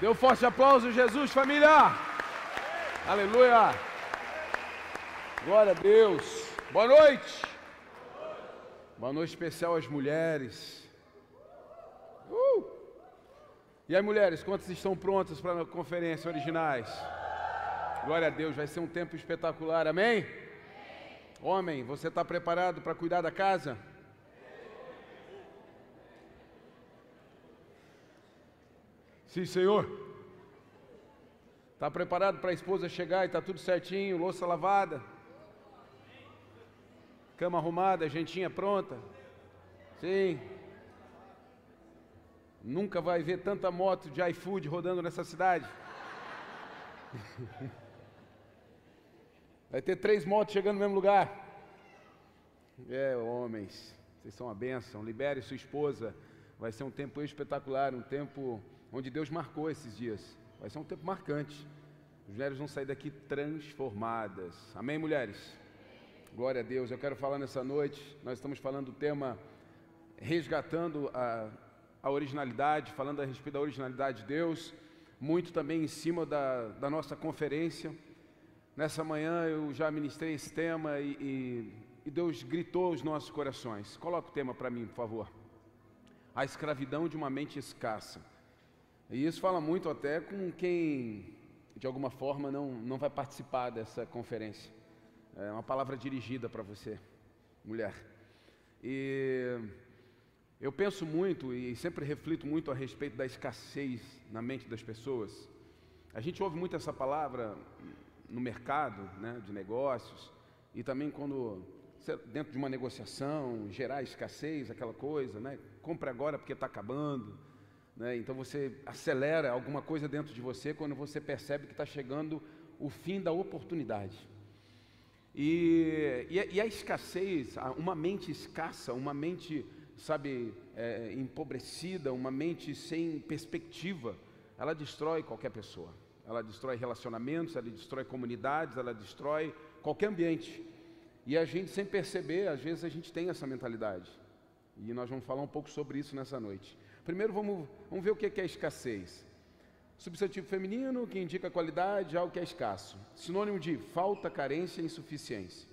Dê um forte aplauso, Jesus, família. Aleluia. Glória a Deus. Boa noite. Boa noite especial às mulheres. Uh! E aí, mulheres, quantas estão prontas para a conferência originais? Glória a Deus, vai ser um tempo espetacular, amém? Homem, você está preparado para cuidar da casa? Sim, Senhor. Está preparado para a esposa chegar e está tudo certinho, louça lavada, cama arrumada, gentinha pronta? Sim. Nunca vai ver tanta moto de iFood rodando nessa cidade. Vai ter três motos chegando no mesmo lugar. É, homens, vocês são uma bênção. Libere sua esposa. Vai ser um tempo espetacular, um tempo onde Deus marcou esses dias. Vai ser um tempo marcante. As mulheres vão sair daqui transformadas. Amém, mulheres? Glória a Deus. Eu quero falar nessa noite. Nós estamos falando do tema resgatando a, a originalidade, falando a respeito da originalidade de Deus. Muito também em cima da, da nossa conferência. Nessa manhã eu já ministrei esse tema e, e, e Deus gritou aos nossos corações. Coloca o tema para mim, por favor. A escravidão de uma mente escassa. E isso fala muito até com quem, de alguma forma, não, não vai participar dessa conferência. É uma palavra dirigida para você, mulher. E eu penso muito e sempre reflito muito a respeito da escassez na mente das pessoas. A gente ouve muito essa palavra no mercado né, de negócios e também quando dentro de uma negociação gerar escassez, aquela coisa, né? Compre agora porque está acabando. Né? Então você acelera alguma coisa dentro de você quando você percebe que está chegando o fim da oportunidade. E, e, e, a escassez, uma mente escassa, uma mente, sabe, é, empobrecida, uma mente sem perspectiva, ela destrói qualquer pessoa. Ela destrói relacionamentos, ela destrói comunidades, ela destrói qualquer ambiente. E a gente, sem perceber, às vezes a gente tem essa mentalidade. E nós vamos falar um pouco sobre isso nessa noite. Primeiro vamos, vamos ver o que é escassez. Substantivo feminino que indica qualidade, algo que é escasso. Sinônimo de falta, carência, insuficiência.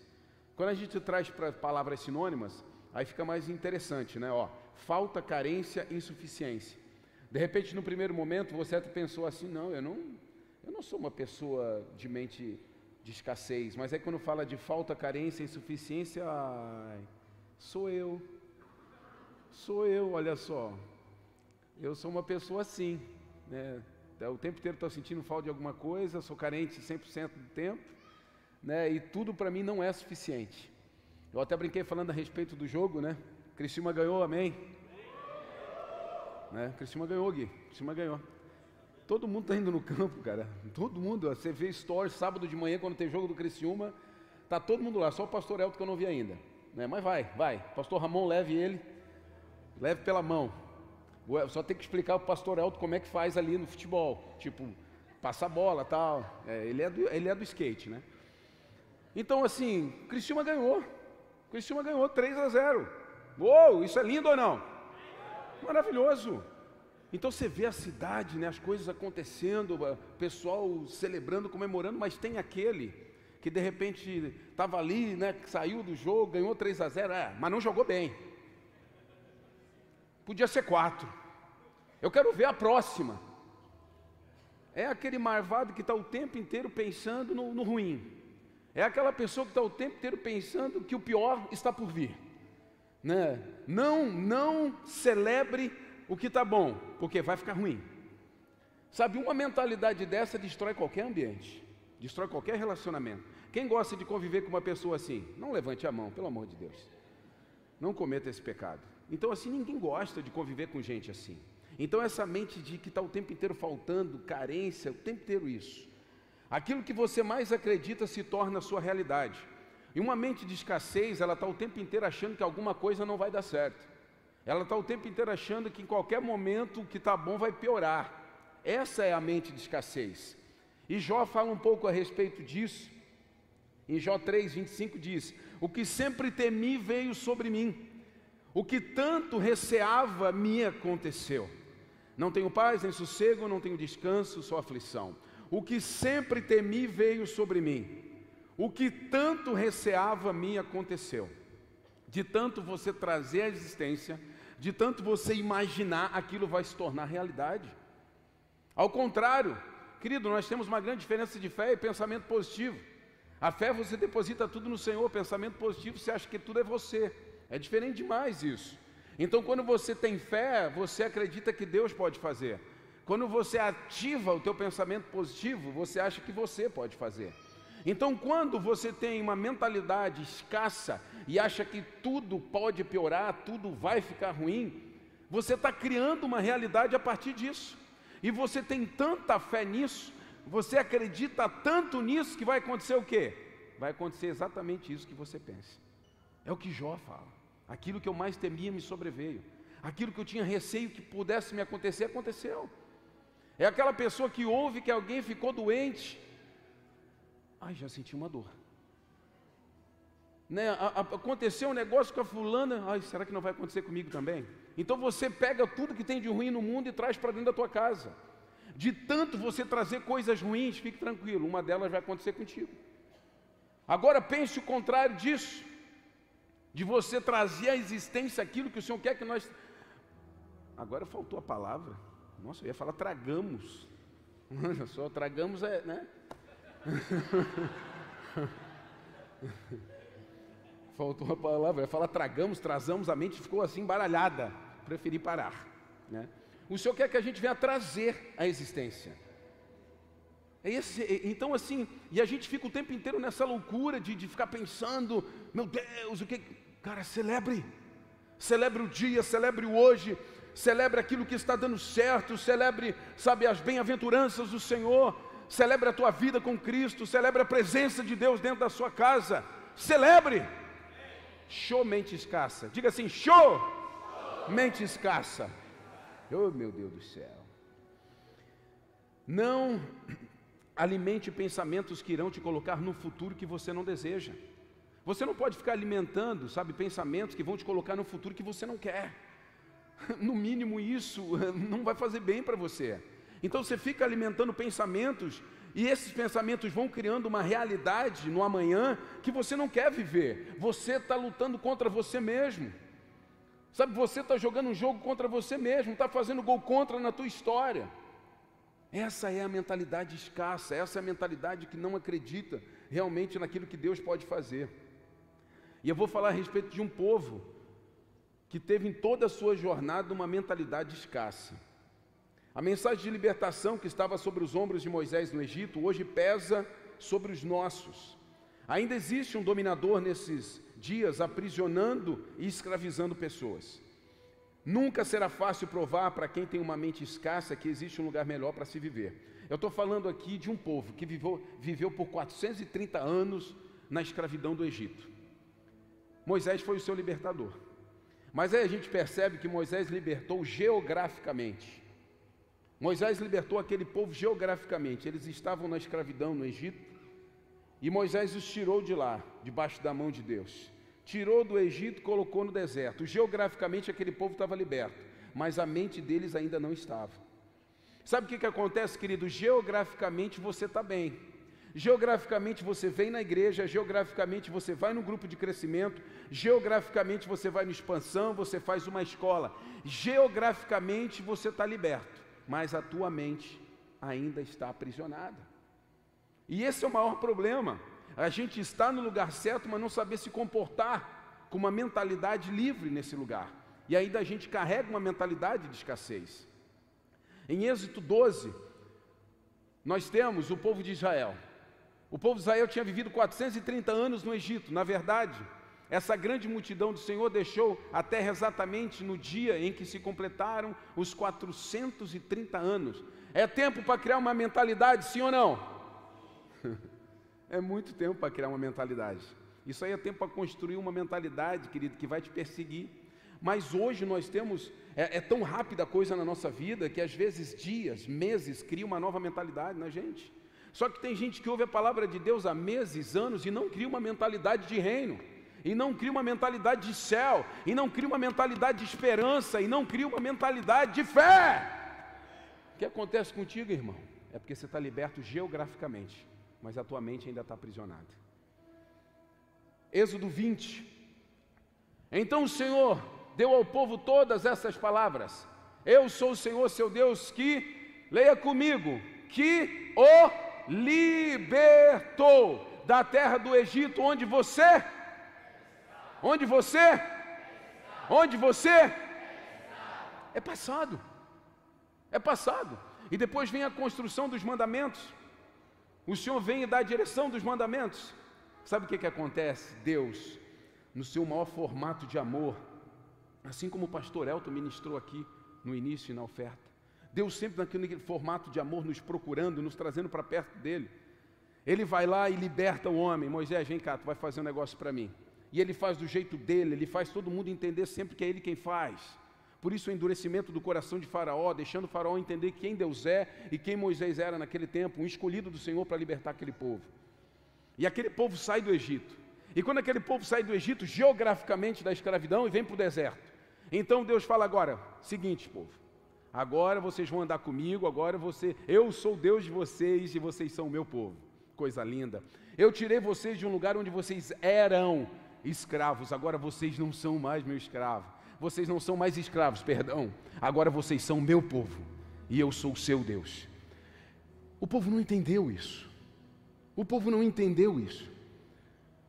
Quando a gente traz para palavras sinônimas, aí fica mais interessante, né? Ó, falta, carência, insuficiência. De repente, no primeiro momento, você até pensou assim: não, eu não, eu não sou uma pessoa de mente de escassez. Mas aí, quando fala de falta, carência, insuficiência, ai, sou eu. Sou eu, olha só eu sou uma pessoa assim, né? O tempo inteiro estou sentindo falta de alguma coisa, sou carente 100% do tempo, né? E tudo para mim não é suficiente. Eu até brinquei falando a respeito do jogo, né? Cristina ganhou, amém? Né? Cristina ganhou, Gui. Cristina ganhou. Todo mundo está indo no campo, cara. Todo mundo. Você vê stories sábado de manhã quando tem jogo do Criciúma, tá todo mundo lá. Só o pastor Elton que eu não vi ainda. Né? Mas vai, vai. Pastor Ramon, leve ele. Leve pela mão. Só tem que explicar o pastor Elton como é que faz ali no futebol. Tipo, passa a bola tal. É, ele, é do, ele é do skate, né? Então, assim, Cristiúma ganhou. Cristiúma ganhou 3 a 0. Uou, isso é lindo ou não? Maravilhoso. Então você vê a cidade, né, as coisas acontecendo, pessoal celebrando, comemorando, mas tem aquele que de repente estava ali, né, saiu do jogo, ganhou 3 a 0, é, mas não jogou bem. Podia ser quatro. Eu quero ver a próxima. É aquele marvado que está o tempo inteiro pensando no, no ruim. É aquela pessoa que está o tempo inteiro pensando que o pior está por vir. Né? Não, não celebre o que está bom, porque vai ficar ruim. Sabe, uma mentalidade dessa destrói qualquer ambiente, destrói qualquer relacionamento. Quem gosta de conviver com uma pessoa assim? Não levante a mão, pelo amor de Deus. Não cometa esse pecado. Então, assim, ninguém gosta de conviver com gente assim. Então, essa mente de que está o tempo inteiro faltando, carência, o tempo inteiro isso. Aquilo que você mais acredita se torna a sua realidade. E uma mente de escassez, ela está o tempo inteiro achando que alguma coisa não vai dar certo. Ela está o tempo inteiro achando que em qualquer momento o que está bom vai piorar. Essa é a mente de escassez. E Jó fala um pouco a respeito disso. Em Jó 3, 25 diz: O que sempre temi veio sobre mim o que tanto receava me aconteceu. Não tenho paz, nem sossego, não tenho descanso, só aflição. O que sempre temi veio sobre mim. O que tanto receava me aconteceu. De tanto você trazer a existência, de tanto você imaginar, aquilo vai se tornar realidade. Ao contrário, querido, nós temos uma grande diferença de fé e pensamento positivo. A fé você deposita tudo no Senhor, pensamento positivo você acha que tudo é você. É diferente demais isso. Então, quando você tem fé, você acredita que Deus pode fazer. Quando você ativa o teu pensamento positivo, você acha que você pode fazer. Então, quando você tem uma mentalidade escassa e acha que tudo pode piorar, tudo vai ficar ruim, você está criando uma realidade a partir disso. E você tem tanta fé nisso, você acredita tanto nisso que vai acontecer o quê? Vai acontecer exatamente isso que você pensa. É o que Jó fala. Aquilo que eu mais temia me sobreveio. Aquilo que eu tinha receio que pudesse me acontecer, aconteceu. É aquela pessoa que ouve que alguém ficou doente. Ai, já senti uma dor. Né, a, a, aconteceu um negócio com a fulana, ai, será que não vai acontecer comigo também? Então você pega tudo que tem de ruim no mundo e traz para dentro da tua casa. De tanto você trazer coisas ruins, fique tranquilo, uma delas vai acontecer contigo. Agora pense o contrário disso de você trazer à existência aquilo que o Senhor quer que nós. Agora faltou a palavra. Nossa, eu ia falar tragamos. Olha só, tragamos é, né? Faltou a palavra, eu ia falar tragamos, trazamos, a mente ficou assim embaralhada. Preferi parar. Né? O Senhor quer que a gente venha trazer a existência. É esse, então assim, e a gente fica o tempo inteiro nessa loucura de, de ficar pensando, meu Deus, o que. Cara, celebre. Celebre o dia, celebre o hoje, celebre aquilo que está dando certo, celebre, sabe, as bem-aventuranças do Senhor, celebre a tua vida com Cristo, celebre a presença de Deus dentro da sua casa. Celebre. Show mente escassa. Diga assim: show, mente escassa. Oh, meu Deus do céu. Não alimente pensamentos que irão te colocar no futuro que você não deseja. Você não pode ficar alimentando, sabe, pensamentos que vão te colocar no futuro que você não quer. No mínimo isso não vai fazer bem para você. Então você fica alimentando pensamentos e esses pensamentos vão criando uma realidade no amanhã que você não quer viver. Você está lutando contra você mesmo. Sabe, você está jogando um jogo contra você mesmo, está fazendo gol contra na tua história. Essa é a mentalidade escassa, essa é a mentalidade que não acredita realmente naquilo que Deus pode fazer. E eu vou falar a respeito de um povo que teve em toda a sua jornada uma mentalidade escassa. A mensagem de libertação que estava sobre os ombros de Moisés no Egito, hoje pesa sobre os nossos. Ainda existe um dominador nesses dias aprisionando e escravizando pessoas. Nunca será fácil provar para quem tem uma mente escassa que existe um lugar melhor para se viver. Eu estou falando aqui de um povo que viveu, viveu por 430 anos na escravidão do Egito. Moisés foi o seu libertador. Mas aí a gente percebe que Moisés libertou geograficamente. Moisés libertou aquele povo geograficamente. Eles estavam na escravidão no Egito. E Moisés os tirou de lá, debaixo da mão de Deus. Tirou do Egito, colocou no deserto. Geograficamente aquele povo estava liberto, mas a mente deles ainda não estava. Sabe o que, que acontece, querido? Geograficamente você está bem, Geograficamente você vem na igreja, geograficamente você vai no grupo de crescimento, geograficamente você vai na expansão, você faz uma escola. Geograficamente você está liberto, mas a tua mente ainda está aprisionada. E esse é o maior problema. A gente está no lugar certo, mas não saber se comportar com uma mentalidade livre nesse lugar. E ainda a gente carrega uma mentalidade de escassez. Em Êxodo 12, nós temos o povo de Israel. O povo de Israel tinha vivido 430 anos no Egito. Na verdade, essa grande multidão do Senhor deixou a terra exatamente no dia em que se completaram os 430 anos. É tempo para criar uma mentalidade, sim ou não? É muito tempo para criar uma mentalidade. Isso aí é tempo para construir uma mentalidade, querido, que vai te perseguir. Mas hoje nós temos, é, é tão rápida a coisa na nossa vida que às vezes dias, meses, cria uma nova mentalidade na gente. Só que tem gente que ouve a palavra de Deus há meses, anos e não cria uma mentalidade de reino, e não cria uma mentalidade de céu, e não cria uma mentalidade de esperança, e não cria uma mentalidade de fé. O que acontece contigo, irmão? É porque você está liberto geograficamente, mas a tua mente ainda está aprisionada. Êxodo 20. Então o Senhor deu ao povo todas essas palavras. Eu sou o Senhor seu Deus que, leia comigo, que o libertou da terra do Egito, onde você, onde você, onde você, é passado, é passado. E depois vem a construção dos mandamentos. O Senhor vem e dá a direção dos mandamentos. Sabe o que, que acontece? Deus, no seu maior formato de amor, assim como o pastor Elton ministrou aqui no início e na oferta, Deus sempre naquele formato de amor nos procurando, nos trazendo para perto dele. Ele vai lá e liberta o homem. Moisés, vem cá, tu vai fazer um negócio para mim. E ele faz do jeito dele, ele faz todo mundo entender sempre que é ele quem faz. Por isso o endurecimento do coração de Faraó, deixando Faraó entender quem Deus é e quem Moisés era naquele tempo, um escolhido do Senhor para libertar aquele povo. E aquele povo sai do Egito. E quando aquele povo sai do Egito, geograficamente da escravidão, e vem para o deserto. Então Deus fala agora: seguinte, povo, agora vocês vão andar comigo, agora você, eu sou Deus de vocês e vocês são o meu povo. Coisa linda. Eu tirei vocês de um lugar onde vocês eram escravos, agora vocês não são mais meu escravo. Vocês não são mais escravos, perdão. Agora vocês são meu povo e eu sou o seu Deus. O povo não entendeu isso. O povo não entendeu isso.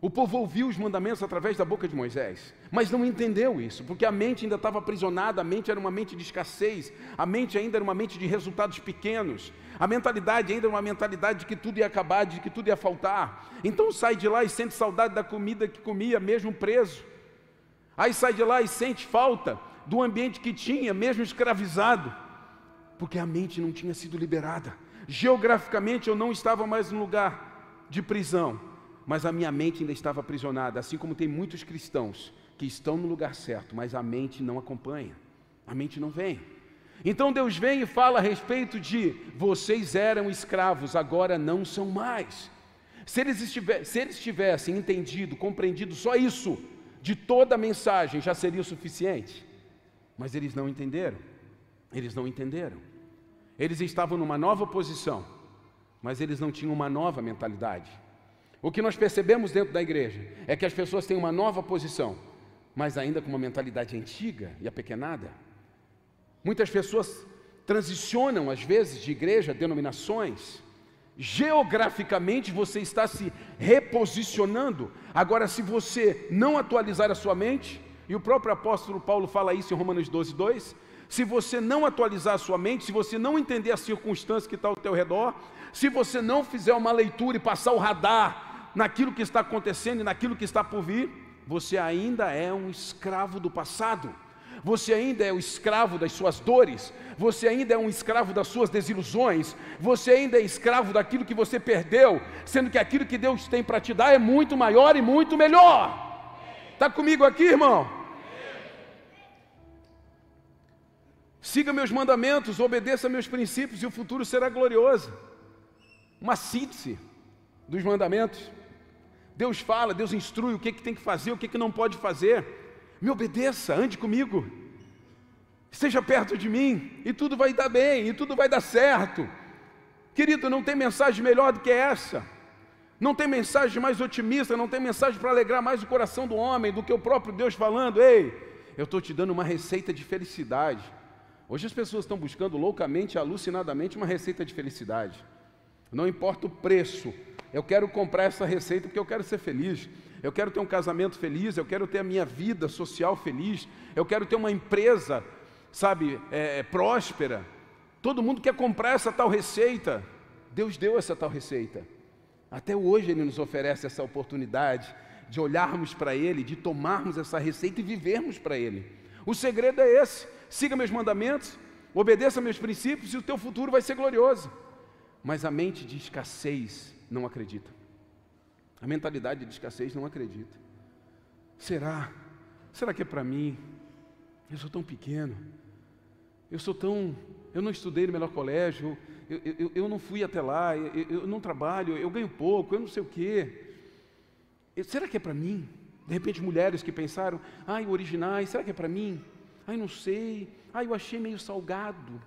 O povo ouviu os mandamentos através da boca de Moisés, mas não entendeu isso, porque a mente ainda estava aprisionada, a mente era uma mente de escassez, a mente ainda era uma mente de resultados pequenos, a mentalidade ainda era uma mentalidade de que tudo ia acabar, de que tudo ia faltar. Então sai de lá e sente saudade da comida que comia, mesmo preso. Aí sai de lá e sente falta do ambiente que tinha, mesmo escravizado, porque a mente não tinha sido liberada. Geograficamente eu não estava mais no lugar de prisão, mas a minha mente ainda estava aprisionada, assim como tem muitos cristãos que estão no lugar certo, mas a mente não acompanha, a mente não vem. Então Deus vem e fala a respeito de vocês eram escravos, agora não são mais. Se eles, estiver, se eles tivessem entendido, compreendido só isso, de toda a mensagem já seria o suficiente. Mas eles não entenderam. Eles não entenderam. Eles estavam numa nova posição mas eles não tinham uma nova mentalidade. O que nós percebemos dentro da igreja é que as pessoas têm uma nova posição, mas ainda com uma mentalidade antiga e apequenada. Muitas pessoas transicionam, às vezes, de igreja, denominações. Geograficamente você está se reposicionando. Agora, se você não atualizar a sua mente, e o próprio apóstolo Paulo fala isso em Romanos 12, 2, se você não atualizar a sua mente, se você não entender a circunstância que está ao teu redor, se você não fizer uma leitura e passar o radar naquilo que está acontecendo e naquilo que está por vir, você ainda é um escravo do passado. Você ainda é o escravo das suas dores, você ainda é um escravo das suas desilusões, você ainda é escravo daquilo que você perdeu, sendo que aquilo que Deus tem para te dar é muito maior e muito melhor. Está comigo aqui, irmão? Siga meus mandamentos, obedeça meus princípios e o futuro será glorioso uma síntese dos mandamentos. Deus fala, Deus instrui o que, que tem que fazer, o que, que não pode fazer. Me obedeça, ande comigo, esteja perto de mim, e tudo vai dar bem, e tudo vai dar certo. Querido, não tem mensagem melhor do que essa. Não tem mensagem mais otimista, não tem mensagem para alegrar mais o coração do homem do que o próprio Deus falando: Ei, eu estou te dando uma receita de felicidade. Hoje as pessoas estão buscando loucamente, alucinadamente, uma receita de felicidade. Não importa o preço, eu quero comprar essa receita porque eu quero ser feliz. Eu quero ter um casamento feliz, eu quero ter a minha vida social feliz, eu quero ter uma empresa, sabe, é, é, próspera. Todo mundo quer comprar essa tal receita. Deus deu essa tal receita. Até hoje Ele nos oferece essa oportunidade de olharmos para Ele, de tomarmos essa receita e vivermos para Ele. O segredo é esse: siga meus mandamentos, obedeça meus princípios e o teu futuro vai ser glorioso. Mas a mente de escassez não acredita. A mentalidade de escassez não acredita. Será? Será que é para mim? Eu sou tão pequeno. Eu sou tão. Eu não estudei no melhor colégio. Eu, eu, eu não fui até lá. Eu, eu, não trabalho. Eu ganho pouco. Eu não sei o quê. Será que é para mim? De repente, mulheres que pensaram: ai, originais, será que é para mim? Ai, não sei. Ai, eu achei meio salgado.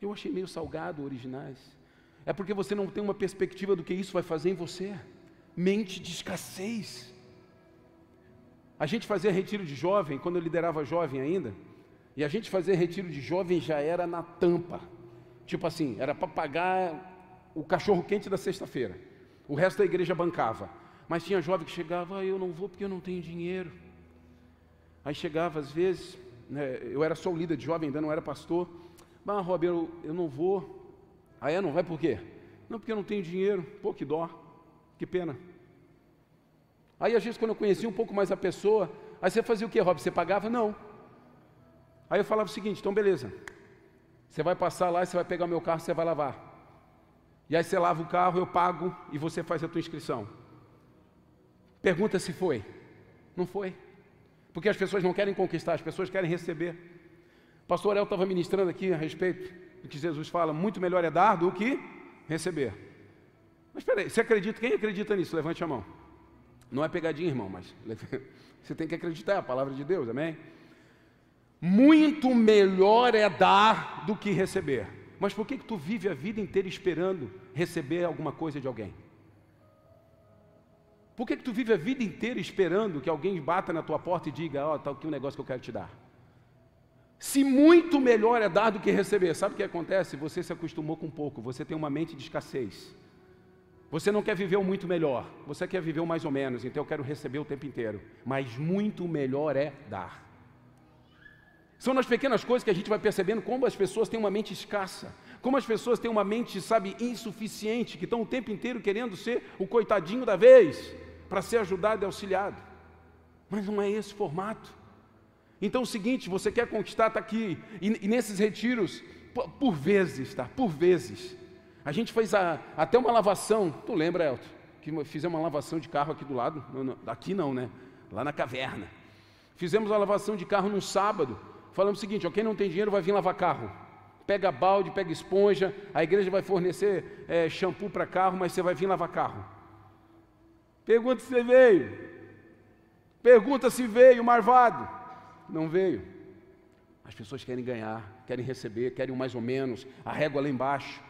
Eu achei meio salgado originais. É porque você não tem uma perspectiva do que isso vai fazer em você. Mente de escassez. A gente fazia retiro de jovem, quando eu liderava jovem ainda, e a gente fazia retiro de jovem já era na tampa. Tipo assim, era para pagar o cachorro quente da sexta-feira. O resto da igreja bancava. Mas tinha jovem que chegava, ah, eu não vou porque eu não tenho dinheiro. Aí chegava às vezes, né, eu era só o líder de jovem, ainda não era pastor. Mas, Rob, eu, eu não vou. Aí não vai por quê? Não, porque eu não tenho dinheiro. Pô, que dó, que pena. Aí às vezes quando eu conhecia um pouco mais a pessoa, aí você fazia o quê, Rob? Você pagava? Não. Aí eu falava o seguinte, então beleza. Você vai passar lá você vai pegar o meu carro, você vai lavar. E aí você lava o carro, eu pago e você faz a tua inscrição. Pergunta se foi. Não foi. Porque as pessoas não querem conquistar, as pessoas querem receber. O pastor El estava ministrando aqui a respeito do que Jesus fala: muito melhor é dar do que receber. Mas espera aí, você acredita? Quem acredita nisso? Levante a mão. Não é pegadinha, irmão, mas você tem que acreditar, é a palavra de Deus, amém? Muito melhor é dar do que receber. Mas por que, que tu vive a vida inteira esperando receber alguma coisa de alguém? Por que, que tu vive a vida inteira esperando que alguém bata na tua porta e diga, ó, oh, está aqui um negócio que eu quero te dar? Se muito melhor é dar do que receber, sabe o que acontece? Você se acostumou com pouco, você tem uma mente de escassez. Você não quer viver o muito melhor, você quer viver o mais ou menos, então eu quero receber o tempo inteiro. Mas muito melhor é dar. São nas pequenas coisas que a gente vai percebendo como as pessoas têm uma mente escassa, como as pessoas têm uma mente, sabe, insuficiente, que estão o tempo inteiro querendo ser o coitadinho da vez, para ser ajudado e auxiliado. Mas não é esse formato. Então é o seguinte, você quer conquistar, está aqui, e, e, nesses retiros, por, por, vezes, tá? Por vezes. A gente fez a, até uma lavação, tu lembra, Elton? Que fizemos uma lavação de carro aqui do lado? Não, não, aqui não, né? Lá na caverna. Fizemos a lavação de carro num sábado. Falamos o seguinte: ó, quem não tem dinheiro vai vir lavar carro pega balde, pega esponja, a igreja vai fornecer é, shampoo para carro, mas você vai vir lavar carro. Pergunta se veio. Pergunta se veio, marvado. Não veio. As pessoas querem ganhar, querem receber, querem mais ou menos, a régua lá embaixo.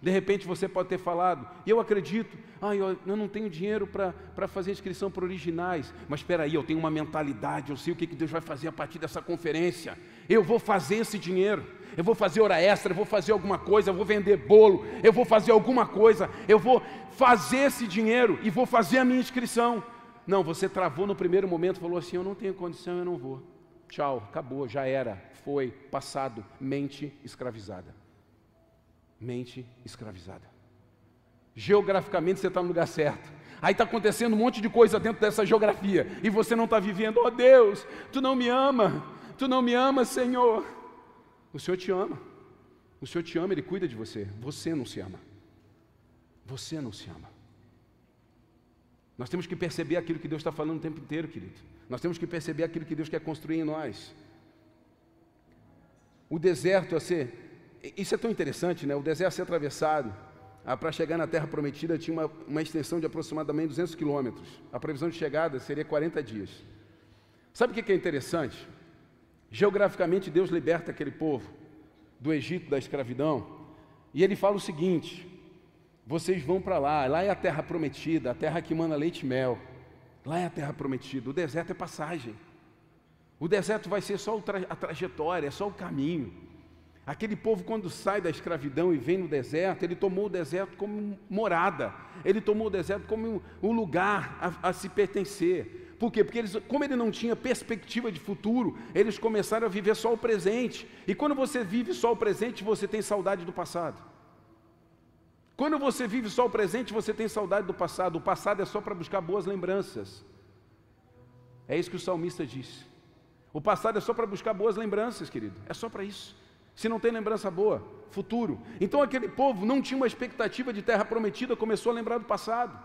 De repente você pode ter falado, e eu acredito, ah, eu, eu não tenho dinheiro para fazer inscrição para originais, mas espera aí, eu tenho uma mentalidade, eu sei o que, que Deus vai fazer a partir dessa conferência. Eu vou fazer esse dinheiro eu vou fazer hora extra, eu vou fazer alguma coisa, eu vou vender bolo, eu vou fazer alguma coisa, eu vou fazer esse dinheiro e vou fazer a minha inscrição. Não, você travou no primeiro momento, falou assim: eu não tenho condição, eu não vou. Tchau, acabou, já era, foi, passado, mente escravizada. Mente escravizada. Geograficamente você está no lugar certo. Aí está acontecendo um monte de coisa dentro dessa geografia e você não está vivendo. Oh Deus, tu não me ama, tu não me ama, Senhor. O Senhor te ama. O Senhor te ama, Ele cuida de você. Você não se ama. Você não se ama. Nós temos que perceber aquilo que Deus está falando o tempo inteiro, querido. Nós temos que perceber aquilo que Deus quer construir em nós. O deserto a ser. Isso é tão interessante, né? O deserto a ser atravessado. Ah, para chegar na terra prometida tinha uma, uma extensão de aproximadamente 200 quilômetros. A previsão de chegada seria 40 dias. Sabe o que é interessante? Geograficamente, Deus liberta aquele povo do Egito, da escravidão, e ele fala o seguinte: vocês vão para lá, lá é a terra prometida, a terra que manda leite e mel, lá é a terra prometida, o deserto é passagem, o deserto vai ser só a trajetória, é só o caminho. Aquele povo, quando sai da escravidão e vem no deserto, ele tomou o deserto como morada, ele tomou o deserto como um lugar a, a se pertencer. Por quê? Porque eles, como ele não tinha perspectiva de futuro, eles começaram a viver só o presente. E quando você vive só o presente, você tem saudade do passado. Quando você vive só o presente, você tem saudade do passado. O passado é só para buscar boas lembranças. É isso que o salmista disse. O passado é só para buscar boas lembranças, querido. É só para isso. Se não tem lembrança boa, futuro. Então aquele povo não tinha uma expectativa de terra prometida, começou a lembrar do passado.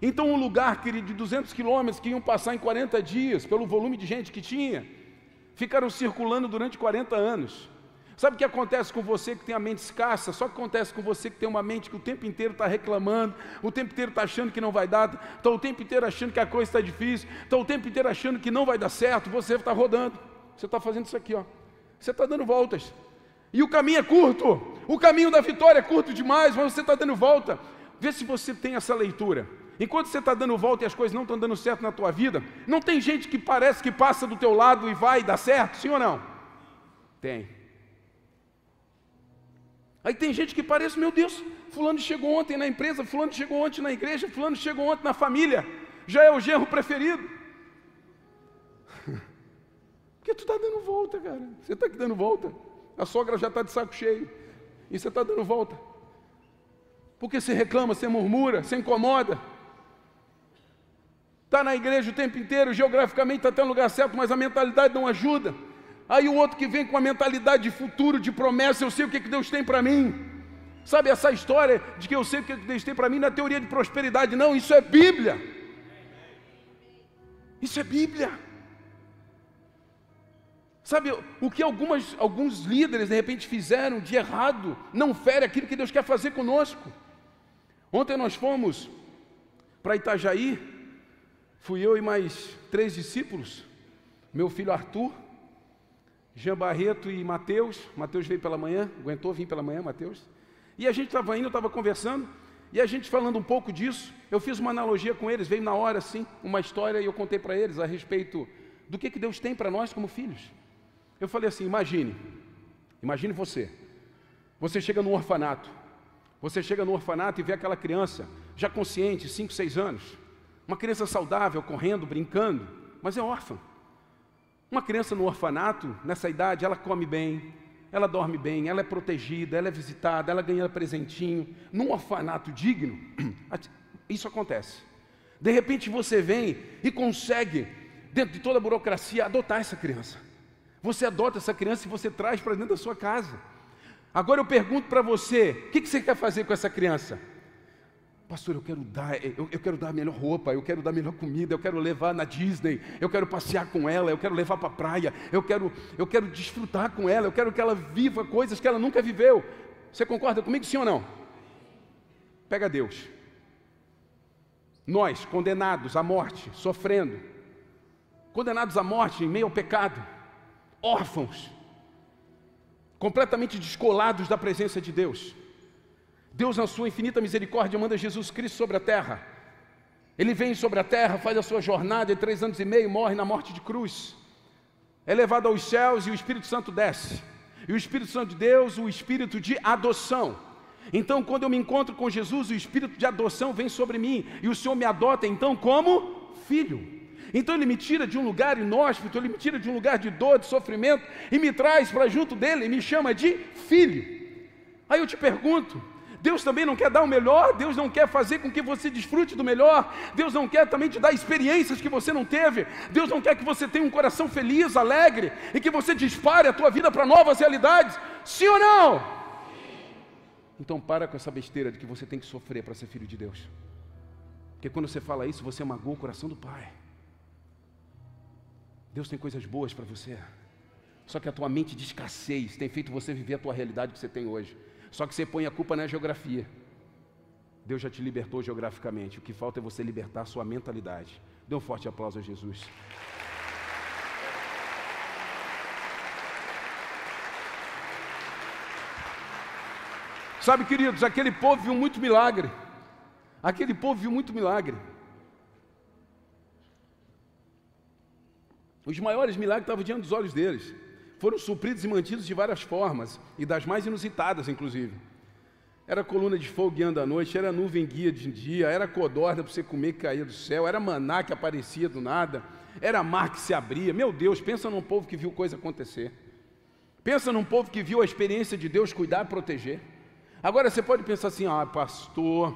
Então, um lugar, querido, de 200 quilômetros que iam passar em 40 dias, pelo volume de gente que tinha, ficaram circulando durante 40 anos. Sabe o que acontece com você que tem a mente escassa? Só que acontece com você que tem uma mente que o tempo inteiro está reclamando, o tempo inteiro está achando que não vai dar, está o tempo inteiro achando que a coisa está difícil, está o tempo inteiro achando que não vai dar certo, você está rodando, você está fazendo isso aqui, ó. você está dando voltas. E o caminho é curto, O caminho da vitória é curto demais, mas você está dando volta. Vê se você tem essa leitura. Enquanto você está dando volta e as coisas não estão dando certo na tua vida, não tem gente que parece que passa do teu lado e vai dar certo, sim ou não? Tem. Aí tem gente que parece, meu Deus, fulano chegou ontem na empresa, fulano chegou ontem na igreja, fulano chegou ontem na família, já é o genro preferido. Porque tu está dando volta, cara. Você está aqui dando volta. A sogra já está de saco cheio. E você está dando volta. Porque você reclama, você murmura, você incomoda. Está na igreja o tempo inteiro, geograficamente está até no lugar certo, mas a mentalidade não ajuda. Aí o outro que vem com a mentalidade de futuro, de promessa, eu sei o que, que Deus tem para mim. Sabe essa história de que eu sei o que Deus tem para mim não é teoria de prosperidade, não, isso é Bíblia. Isso é Bíblia. Sabe, o que algumas, alguns líderes de repente fizeram de errado, não fere aquilo que Deus quer fazer conosco. Ontem nós fomos para Itajaí, Fui eu e mais três discípulos, meu filho Arthur, Jean Barreto e Mateus. Mateus veio pela manhã, aguentou vir pela manhã, Mateus. E a gente estava indo, eu estava conversando, e a gente falando um pouco disso. Eu fiz uma analogia com eles, veio na hora assim, uma história, e eu contei para eles a respeito do que, que Deus tem para nós como filhos. Eu falei assim: imagine, imagine você. Você chega no orfanato, você chega no orfanato e vê aquela criança, já consciente, 5, 6 anos uma criança saudável, correndo, brincando, mas é órfã. Uma criança no orfanato, nessa idade, ela come bem, ela dorme bem, ela é protegida, ela é visitada, ela ganha presentinho. Num orfanato digno, isso acontece. De repente você vem e consegue, dentro de toda a burocracia, adotar essa criança. Você adota essa criança e você traz para dentro da sua casa. Agora eu pergunto para você: o que, que você quer fazer com essa criança? Pastor, eu quero dar, eu, eu, quero dar a melhor roupa, eu quero dar a melhor comida, eu quero levar na Disney, eu quero passear com ela, eu quero levar para a praia, eu quero, eu quero desfrutar com ela, eu quero que ela viva coisas que ela nunca viveu. Você concorda comigo, sim ou não? Pega Deus. Nós, condenados à morte, sofrendo, condenados à morte em meio ao pecado, órfãos, completamente descolados da presença de Deus Deus, na sua infinita misericórdia, manda Jesus Cristo sobre a terra. Ele vem sobre a terra, faz a sua jornada, de três anos e meio, morre na morte de cruz. É levado aos céus e o Espírito Santo desce. E o Espírito Santo de Deus, o Espírito de adoção. Então, quando eu me encontro com Jesus, o Espírito de adoção vem sobre mim. E o Senhor me adota, então, como filho. Então ele me tira de um lugar inóspito, ele me tira de um lugar de dor, de sofrimento, e me traz para junto dele, e me chama de filho. Aí eu te pergunto, Deus também não quer dar o melhor, Deus não quer fazer com que você desfrute do melhor, Deus não quer também te dar experiências que você não teve, Deus não quer que você tenha um coração feliz, alegre e que você dispare a tua vida para novas realidades, sim ou não? Então para com essa besteira de que você tem que sofrer para ser filho de Deus. Porque quando você fala isso, você magoa o coração do Pai. Deus tem coisas boas para você. Só que a tua mente de escassez tem feito você viver a tua realidade que você tem hoje. Só que você põe a culpa na geografia. Deus já te libertou geograficamente. O que falta é você libertar a sua mentalidade. Dê um forte aplauso a Jesus. Sabe, queridos, aquele povo viu muito milagre. Aquele povo viu muito milagre. Os maiores milagres estavam diante dos olhos deles foram supridos e mantidos de várias formas, e das mais inusitadas, inclusive. Era coluna de fogo guiando à noite, era nuvem guia de dia, era codorna para você comer que caía do céu, era maná que aparecia do nada, era mar que se abria. Meu Deus, pensa num povo que viu coisa acontecer. Pensa num povo que viu a experiência de Deus cuidar e proteger. Agora você pode pensar assim: ah, pastor,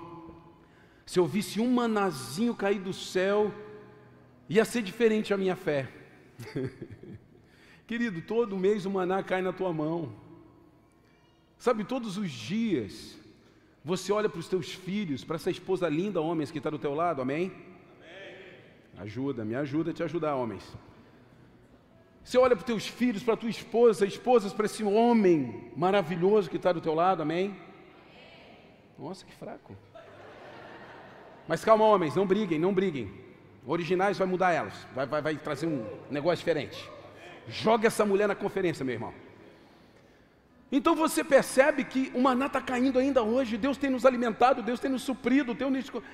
se eu visse um manazinho cair do céu, ia ser diferente a minha fé. Querido, todo mês o maná cai na tua mão. Sabe, todos os dias você olha para os teus filhos, para essa esposa linda, homens, que está do teu lado, amém? amém? Ajuda, me ajuda a te ajudar, homens. Você olha para os teus filhos, para a tua esposa, esposas, para esse homem maravilhoso que está do teu lado, amém? amém? Nossa, que fraco. Mas calma, homens, não briguem, não briguem. Originais vai mudar elas, vai, vai, vai trazer um negócio diferente. Joga essa mulher na conferência, meu irmão. Então você percebe que o maná está caindo ainda hoje, Deus tem nos alimentado, Deus tem nos suprido,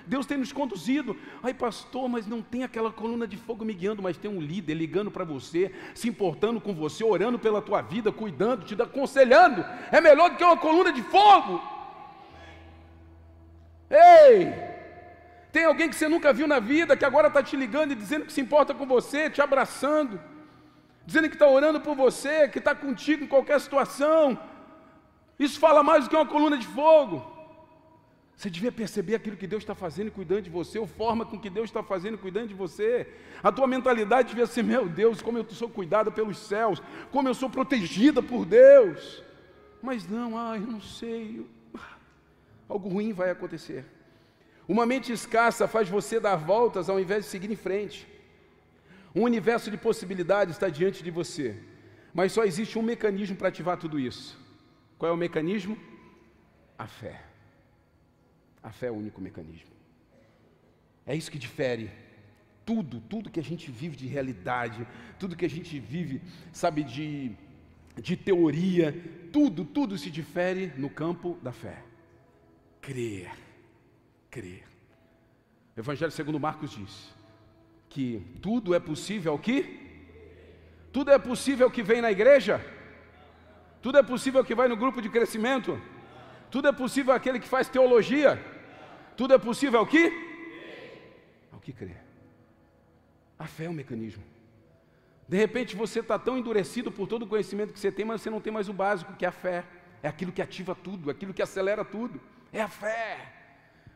Deus tem nos conduzido. Ai, pastor, mas não tem aquela coluna de fogo me guiando, mas tem um líder ligando para você, se importando com você, orando pela tua vida, cuidando, te aconselhando. É melhor do que uma coluna de fogo. Ei! Tem alguém que você nunca viu na vida, que agora está te ligando e dizendo que se importa com você, te abraçando dizendo que está orando por você, que está contigo em qualquer situação. Isso fala mais do que uma coluna de fogo. Você devia perceber aquilo que Deus está fazendo e cuidando de você, a forma com que Deus está fazendo e cuidando de você. A tua mentalidade devia ser: meu Deus, como eu sou cuidada pelos céus, como eu sou protegida por Deus. Mas não, ah, eu não sei. Algo ruim vai acontecer. Uma mente escassa faz você dar voltas ao invés de seguir em frente. Um universo de possibilidades está diante de você, mas só existe um mecanismo para ativar tudo isso. Qual é o mecanismo? A fé. A fé é o único mecanismo. É isso que difere tudo, tudo que a gente vive de realidade, tudo que a gente vive, sabe, de, de teoria, tudo, tudo se difere no campo da fé. Crer, crer. O Evangelho segundo Marcos diz: que tudo é possível ao que? Tudo é possível que vem na igreja? Tudo é possível que vai no grupo de crescimento? Tudo é possível aquele que faz teologia? Tudo é possível ao que? Ao que crê. A fé é um mecanismo. De repente você está tão endurecido por todo o conhecimento que você tem, mas você não tem mais o básico, que é a fé. É aquilo que ativa tudo, aquilo que acelera tudo. É a fé.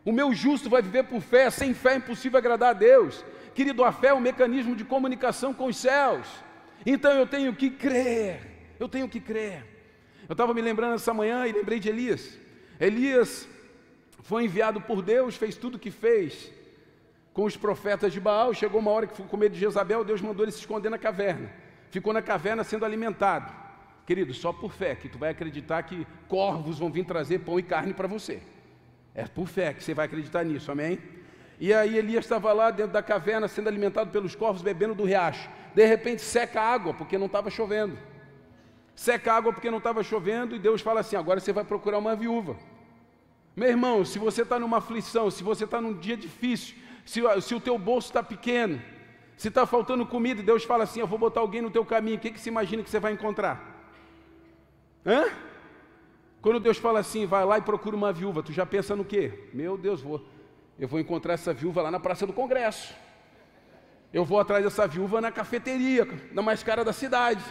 O meu justo vai viver por fé, sem fé é impossível agradar a Deus. Querido, a fé é um mecanismo de comunicação com os céus. Então eu tenho que crer, eu tenho que crer. Eu estava me lembrando essa manhã e lembrei de Elias. Elias foi enviado por Deus, fez tudo o que fez com os profetas de Baal. Chegou uma hora que ficou com medo de Jezabel, Deus mandou ele se esconder na caverna. Ficou na caverna sendo alimentado. Querido, só por fé que tu vai acreditar que corvos vão vir trazer pão e carne para você. É por fé que você vai acreditar nisso, amém? E aí Elias estava lá dentro da caverna, sendo alimentado pelos corvos, bebendo do riacho. De repente seca a água, porque não estava chovendo. Seca a água porque não estava chovendo, e Deus fala assim: agora você vai procurar uma viúva. Meu irmão, se você está numa aflição, se você está num dia difícil, se, se o teu bolso está pequeno, se está faltando comida, e Deus fala assim: eu vou botar alguém no teu caminho, o que, que imagina que você vai encontrar? Hã? Quando Deus fala assim, vai lá e procura uma viúva, tu já pensa no quê? Meu Deus, vou, eu vou encontrar essa viúva lá na Praça do Congresso. Eu vou atrás dessa viúva na cafeteria, na mais cara da cidade.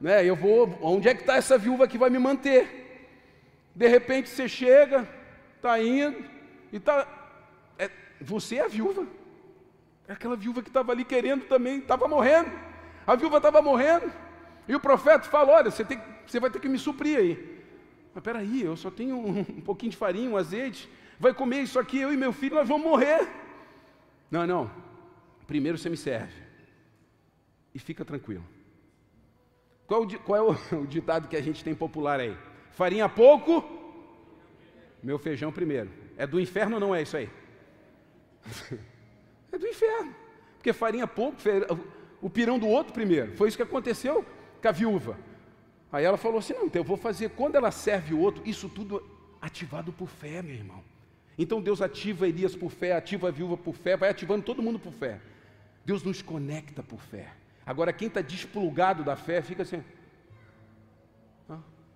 Né? Eu vou, onde é que está essa viúva que vai me manter? De repente você chega, está indo, e está. É, você é a viúva. É aquela viúva que estava ali querendo também, estava morrendo. A viúva estava morrendo. E o profeta fala: Olha, você, tem, você vai ter que me suprir aí. Mas peraí, eu só tenho um, um pouquinho de farinha, um azeite vai comer isso aqui, eu e meu filho, nós vamos morrer. Não, não. Primeiro você me serve. E fica tranquilo. Qual, qual é o, o ditado que a gente tem popular aí? Farinha pouco, meu feijão primeiro. É do inferno ou não é isso aí? é do inferno. Porque farinha pouco, o pirão do outro primeiro. Foi isso que aconteceu com a viúva. Aí ela falou assim: não, então eu vou fazer, quando ela serve o outro, isso tudo ativado por fé, meu irmão. Então Deus ativa Elias por fé, ativa a viúva por fé, vai ativando todo mundo por fé. Deus nos conecta por fé. Agora, quem está desplugado da fé fica assim: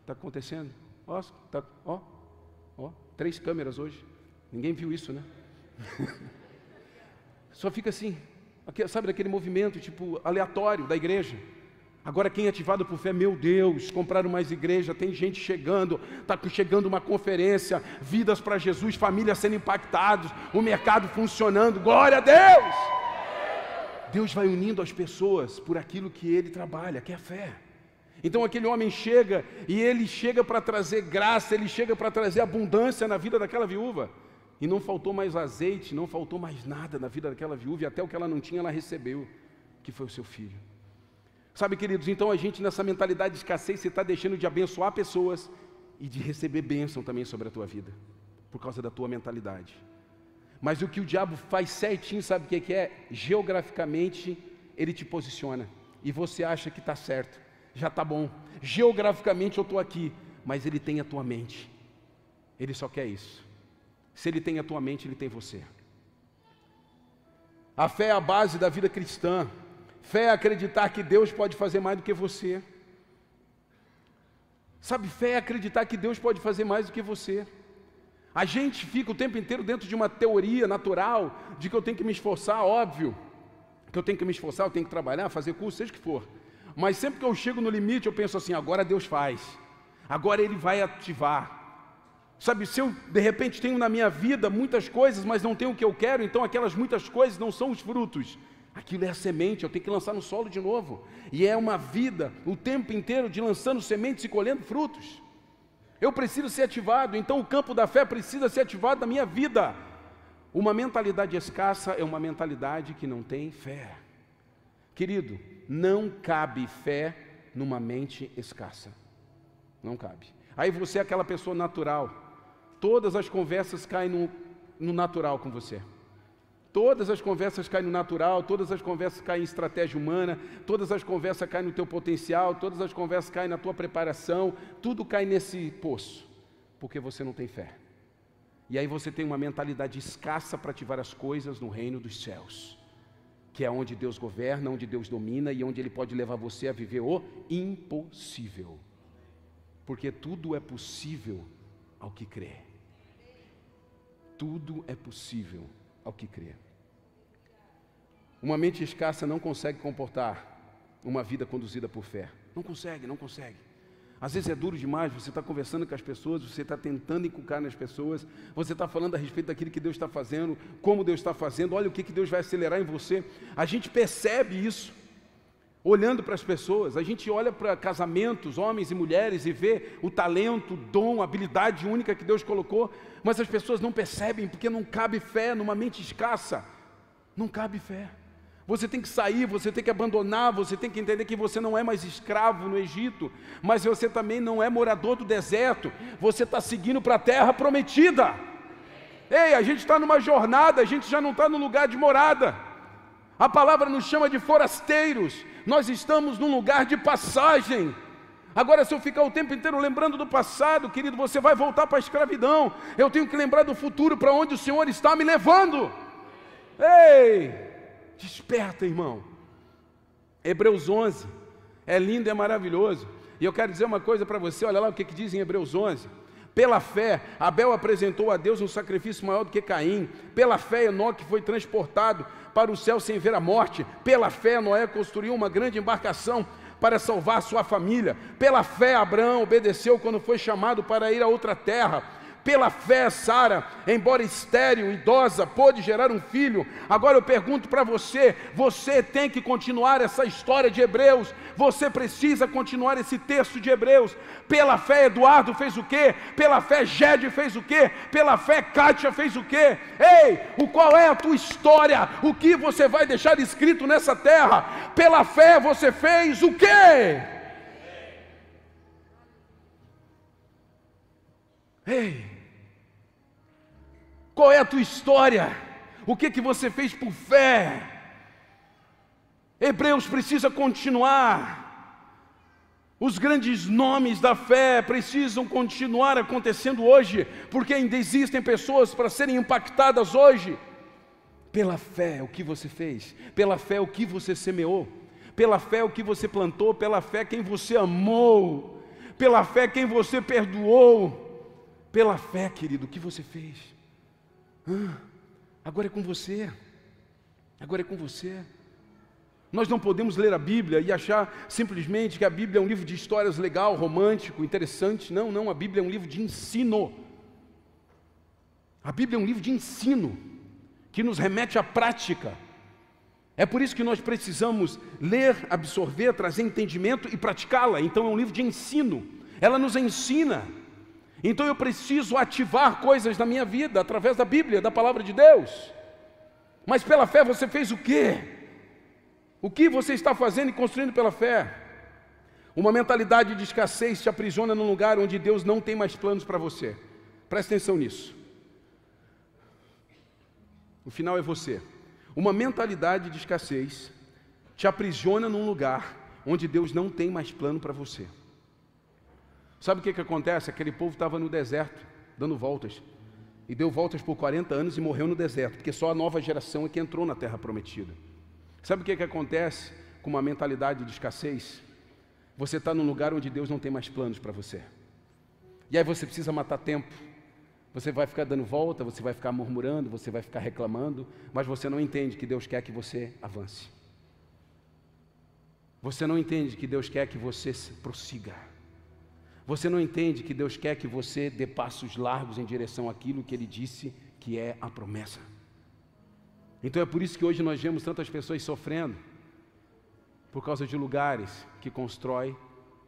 está acontecendo? Ó, tá, ó, ó, três câmeras hoje. Ninguém viu isso, né? Só fica assim, sabe daquele movimento tipo aleatório da igreja. Agora, quem é ativado por fé, meu Deus, compraram mais igreja, tem gente chegando, está chegando uma conferência, vidas para Jesus, famílias sendo impactadas, o mercado funcionando, glória a Deus! Deus vai unindo as pessoas por aquilo que ele trabalha, que é a fé. Então aquele homem chega e ele chega para trazer graça, ele chega para trazer abundância na vida daquela viúva. E não faltou mais azeite, não faltou mais nada na vida daquela viúva, e até o que ela não tinha, ela recebeu, que foi o seu filho. Sabe, queridos, então a gente nessa mentalidade de escassez, você está deixando de abençoar pessoas e de receber bênção também sobre a tua vida, por causa da tua mentalidade. Mas o que o diabo faz certinho, sabe o que é? Geograficamente, ele te posiciona e você acha que está certo. já está bom. Geograficamente eu estou aqui, mas Ele tem a tua mente. Ele só quer isso. Se Ele tem a tua mente, Ele tem você. A fé é a base da vida cristã. Fé é acreditar que Deus pode fazer mais do que você. Sabe, fé é acreditar que Deus pode fazer mais do que você. A gente fica o tempo inteiro dentro de uma teoria natural de que eu tenho que me esforçar, óbvio, que eu tenho que me esforçar, eu tenho que trabalhar, fazer curso, seja o que for. Mas sempre que eu chego no limite, eu penso assim: agora Deus faz, agora Ele vai ativar. Sabe, se eu de repente tenho na minha vida muitas coisas, mas não tenho o que eu quero, então aquelas muitas coisas não são os frutos. Aquilo é a semente, eu tenho que lançar no solo de novo. E é uma vida o tempo inteiro de lançando sementes e colhendo frutos. Eu preciso ser ativado, então o campo da fé precisa ser ativado na minha vida. Uma mentalidade escassa é uma mentalidade que não tem fé. Querido, não cabe fé numa mente escassa. Não cabe. Aí você é aquela pessoa natural Todas as conversas caem no, no natural com você. Todas as conversas caem no natural, todas as conversas caem em estratégia humana, todas as conversas caem no teu potencial, todas as conversas caem na tua preparação, tudo cai nesse poço, porque você não tem fé. E aí você tem uma mentalidade escassa para ativar as coisas no reino dos céus, que é onde Deus governa, onde Deus domina e onde Ele pode levar você a viver o impossível. Porque tudo é possível ao que crê. Tudo é possível ao que crê. Uma mente escassa não consegue comportar uma vida conduzida por fé. Não consegue, não consegue. Às vezes é duro demais, você está conversando com as pessoas, você está tentando inculcar nas pessoas, você está falando a respeito daquilo que Deus está fazendo, como Deus está fazendo, olha o que, que Deus vai acelerar em você. A gente percebe isso olhando para as pessoas. A gente olha para casamentos, homens e mulheres, e vê o talento, o dom, a habilidade única que Deus colocou, mas as pessoas não percebem porque não cabe fé numa mente escassa. Não cabe fé. Você tem que sair, você tem que abandonar, você tem que entender que você não é mais escravo no Egito, mas você também não é morador do deserto, você está seguindo para a terra prometida. Ei, a gente está numa jornada, a gente já não está no lugar de morada. A palavra nos chama de forasteiros, nós estamos num lugar de passagem. Agora, se eu ficar o tempo inteiro lembrando do passado, querido, você vai voltar para a escravidão. Eu tenho que lembrar do futuro, para onde o Senhor está me levando. Ei, desperta, irmão. Hebreus 11, é lindo, é maravilhoso. E eu quero dizer uma coisa para você, olha lá o que, que diz em Hebreus 11. Pela fé, Abel apresentou a Deus um sacrifício maior do que Caim. Pela fé, Enoque foi transportado para o céu sem ver a morte. Pela fé, Noé construiu uma grande embarcação para salvar sua família. Pela fé, Abraão obedeceu quando foi chamado para ir a outra terra. Pela fé, Sara, embora estéril, idosa, pôde gerar um filho. Agora eu pergunto para você: você tem que continuar essa história de Hebreus, você precisa continuar esse texto de Hebreus. Pela fé, Eduardo fez o quê? Pela fé, Gede fez o quê? Pela fé, Kátia fez o quê? Ei, o qual é a tua história? O que você vai deixar escrito nessa terra? Pela fé, você fez o quê? Ei, qual é a tua história? O que que você fez por fé? Hebreus precisa continuar. Os grandes nomes da fé precisam continuar acontecendo hoje, porque ainda existem pessoas para serem impactadas hoje. Pela fé, o que você fez, pela fé, o que você semeou, pela fé, o que você plantou, pela fé, quem você amou, pela fé, quem você perdoou, pela fé, querido, o que você fez. Ah, agora é com você. Agora é com você. Nós não podemos ler a Bíblia e achar simplesmente que a Bíblia é um livro de histórias legal, romântico, interessante. Não, não, a Bíblia é um livro de ensino. A Bíblia é um livro de ensino que nos remete à prática. É por isso que nós precisamos ler, absorver, trazer entendimento e praticá-la. Então é um livro de ensino. Ela nos ensina então eu preciso ativar coisas na minha vida através da Bíblia, da palavra de Deus. Mas pela fé você fez o quê? O que você está fazendo e construindo pela fé? Uma mentalidade de escassez te aprisiona num lugar onde Deus não tem mais planos para você. Preste atenção nisso. O final é você. Uma mentalidade de escassez te aprisiona num lugar onde Deus não tem mais plano para você. Sabe o que, que acontece? Aquele povo estava no deserto, dando voltas. E deu voltas por 40 anos e morreu no deserto, porque só a nova geração é que entrou na terra prometida. Sabe o que, que acontece com uma mentalidade de escassez? Você está num lugar onde Deus não tem mais planos para você. E aí você precisa matar tempo. Você vai ficar dando volta, você vai ficar murmurando, você vai ficar reclamando, mas você não entende que Deus quer que você avance. Você não entende que Deus quer que você prossiga. Você não entende que Deus quer que você dê passos largos em direção àquilo que Ele disse que é a promessa. Então é por isso que hoje nós vemos tantas pessoas sofrendo por causa de lugares que constrói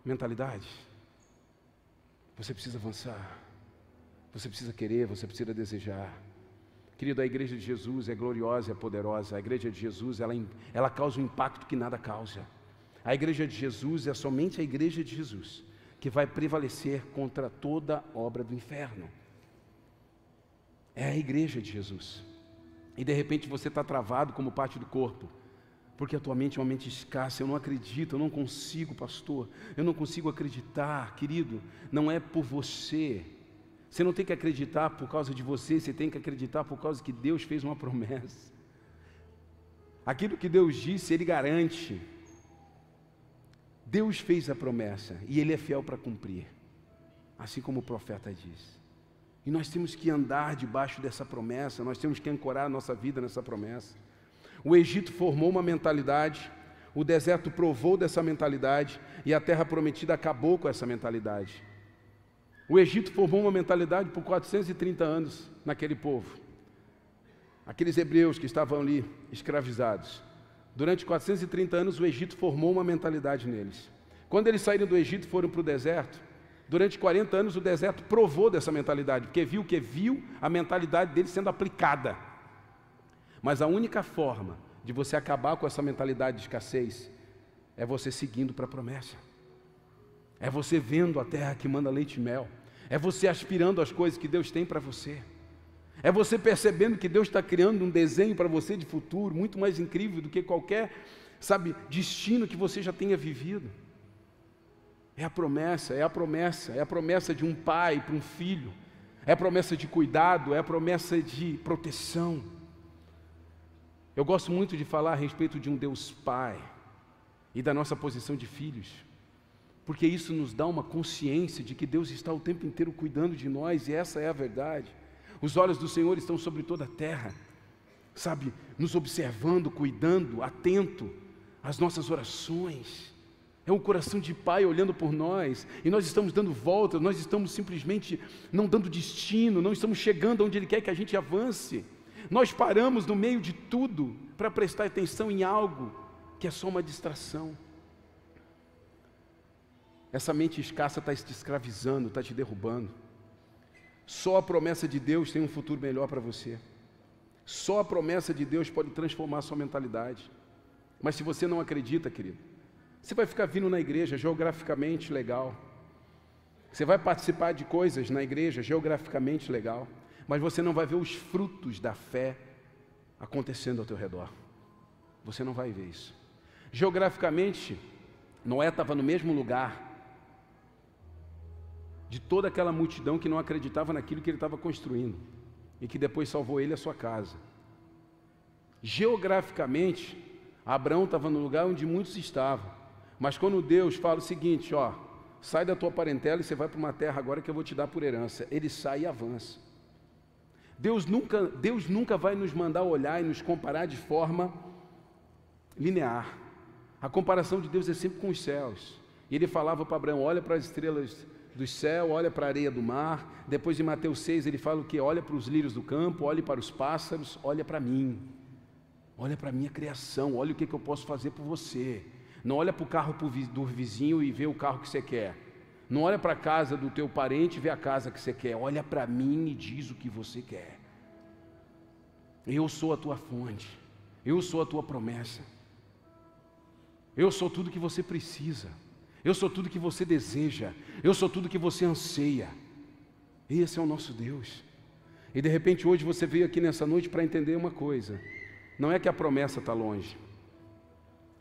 mentalidades. Você precisa avançar. Você precisa querer, você precisa desejar. Querido, a igreja de Jesus é gloriosa, é poderosa. A igreja de Jesus, ela, ela causa um impacto que nada causa. A igreja de Jesus é somente a igreja de Jesus que vai prevalecer contra toda obra do inferno. É a igreja de Jesus. E de repente você está travado como parte do corpo, porque a tua mente é uma mente escassa. Eu não acredito, eu não consigo, pastor. Eu não consigo acreditar, querido. Não é por você. Você não tem que acreditar por causa de você, você tem que acreditar por causa que Deus fez uma promessa. Aquilo que Deus disse, Ele garante. Deus fez a promessa e Ele é fiel para cumprir, assim como o profeta diz. E nós temos que andar debaixo dessa promessa, nós temos que ancorar a nossa vida nessa promessa. O Egito formou uma mentalidade, o deserto provou dessa mentalidade e a terra prometida acabou com essa mentalidade. O Egito formou uma mentalidade por 430 anos naquele povo. Aqueles hebreus que estavam ali escravizados. Durante 430 anos, o Egito formou uma mentalidade neles. Quando eles saíram do Egito e foram para o deserto, durante 40 anos o deserto provou dessa mentalidade, porque viu que viu a mentalidade deles sendo aplicada. Mas a única forma de você acabar com essa mentalidade de escassez é você seguindo para a promessa. É você vendo a terra que manda leite e mel. É você aspirando as coisas que Deus tem para você. É você percebendo que Deus está criando um desenho para você de futuro muito mais incrível do que qualquer, sabe, destino que você já tenha vivido. É a promessa, é a promessa, é a promessa de um pai para um filho, é a promessa de cuidado, é a promessa de proteção. Eu gosto muito de falar a respeito de um Deus Pai e da nossa posição de filhos, porque isso nos dá uma consciência de que Deus está o tempo inteiro cuidando de nós e essa é a verdade. Os olhos do Senhor estão sobre toda a terra, sabe, nos observando, cuidando, atento às nossas orações. É um coração de pai olhando por nós, e nós estamos dando voltas, nós estamos simplesmente não dando destino, não estamos chegando onde Ele quer que a gente avance. Nós paramos no meio de tudo para prestar atenção em algo que é só uma distração. Essa mente escassa está te escravizando, está te derrubando. Só a promessa de Deus tem um futuro melhor para você. Só a promessa de Deus pode transformar a sua mentalidade. Mas se você não acredita, querido, você vai ficar vindo na igreja geograficamente legal. Você vai participar de coisas na igreja geograficamente legal, mas você não vai ver os frutos da fé acontecendo ao teu redor. Você não vai ver isso. Geograficamente, Noé estava no mesmo lugar de toda aquela multidão que não acreditava naquilo que ele estava construindo e que depois salvou ele a sua casa. Geograficamente, Abraão estava no lugar onde muitos estavam, mas quando Deus fala o seguinte: ó, sai da tua parentela e você vai para uma terra agora que eu vou te dar por herança, ele sai e avança. Deus nunca, Deus nunca vai nos mandar olhar e nos comparar de forma linear. A comparação de Deus é sempre com os céus. E ele falava para Abraão: olha para as estrelas do céu, olha para a areia do mar. Depois em Mateus 6 ele fala o que? Olha para os lírios do campo, olhe para os pássaros, olha para mim. Olha para a minha criação, olha o que, que eu posso fazer por você. Não olha para o carro do vizinho e vê o carro que você quer. Não olha para a casa do teu parente e vê a casa que você quer. Olha para mim e diz o que você quer. Eu sou a tua fonte. Eu sou a tua promessa. Eu sou tudo que você precisa. Eu sou tudo que você deseja. Eu sou tudo que você anseia. Esse é o nosso Deus. E de repente hoje você veio aqui nessa noite para entender uma coisa: não é que a promessa está longe,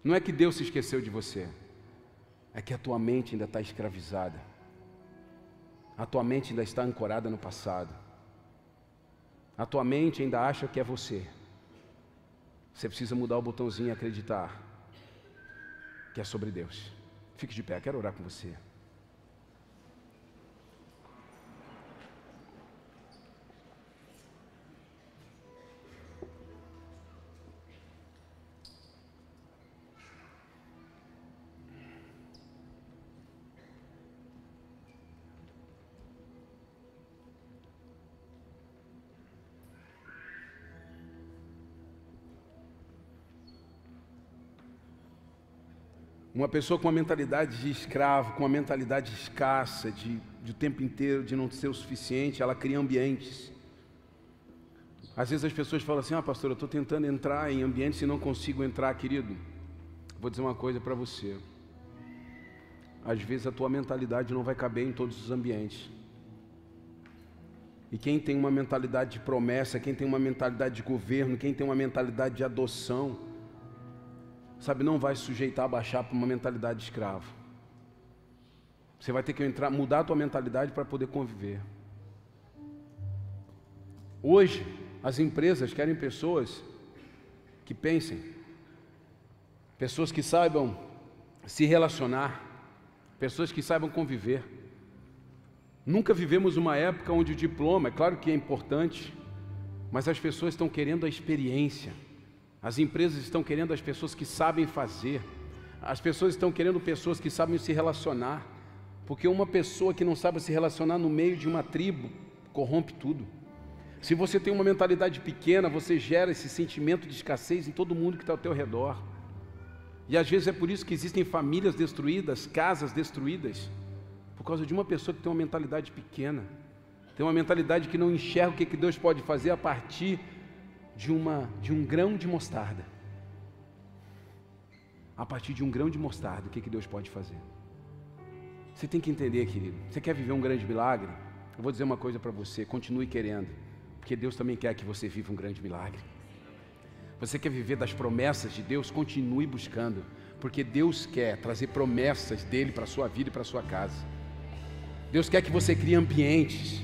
não é que Deus se esqueceu de você, é que a tua mente ainda está escravizada. A tua mente ainda está ancorada no passado. A tua mente ainda acha que é você. Você precisa mudar o botãozinho e acreditar que é sobre Deus. Fique de pé, quero orar com você. Uma pessoa com uma mentalidade de escravo, com uma mentalidade escassa, de, de tempo inteiro de não ser o suficiente, ela cria ambientes. Às vezes as pessoas falam assim: Ah, pastor, eu estou tentando entrar em ambientes e não consigo entrar, querido. Vou dizer uma coisa para você. Às vezes a tua mentalidade não vai caber em todos os ambientes. E quem tem uma mentalidade de promessa, quem tem uma mentalidade de governo, quem tem uma mentalidade de adoção, sabe, não vai sujeitar baixar para uma mentalidade de escravo. Você vai ter que entrar, mudar a tua mentalidade para poder conviver. Hoje, as empresas querem pessoas que pensem, pessoas que saibam se relacionar, pessoas que saibam conviver. Nunca vivemos uma época onde o diploma, é claro que é importante, mas as pessoas estão querendo a experiência. As empresas estão querendo as pessoas que sabem fazer. As pessoas estão querendo pessoas que sabem se relacionar. Porque uma pessoa que não sabe se relacionar no meio de uma tribo corrompe tudo. Se você tem uma mentalidade pequena, você gera esse sentimento de escassez em todo mundo que está ao teu redor. E às vezes é por isso que existem famílias destruídas, casas destruídas, por causa de uma pessoa que tem uma mentalidade pequena, tem uma mentalidade que não enxerga o que, que Deus pode fazer a partir de, uma, de um grão de mostarda. A partir de um grão de mostarda, o que, que Deus pode fazer? Você tem que entender, querido. Você quer viver um grande milagre? Eu vou dizer uma coisa para você: continue querendo, porque Deus também quer que você viva um grande milagre. Você quer viver das promessas de Deus? Continue buscando, porque Deus quer trazer promessas dele para a sua vida e para a sua casa. Deus quer que você crie ambientes.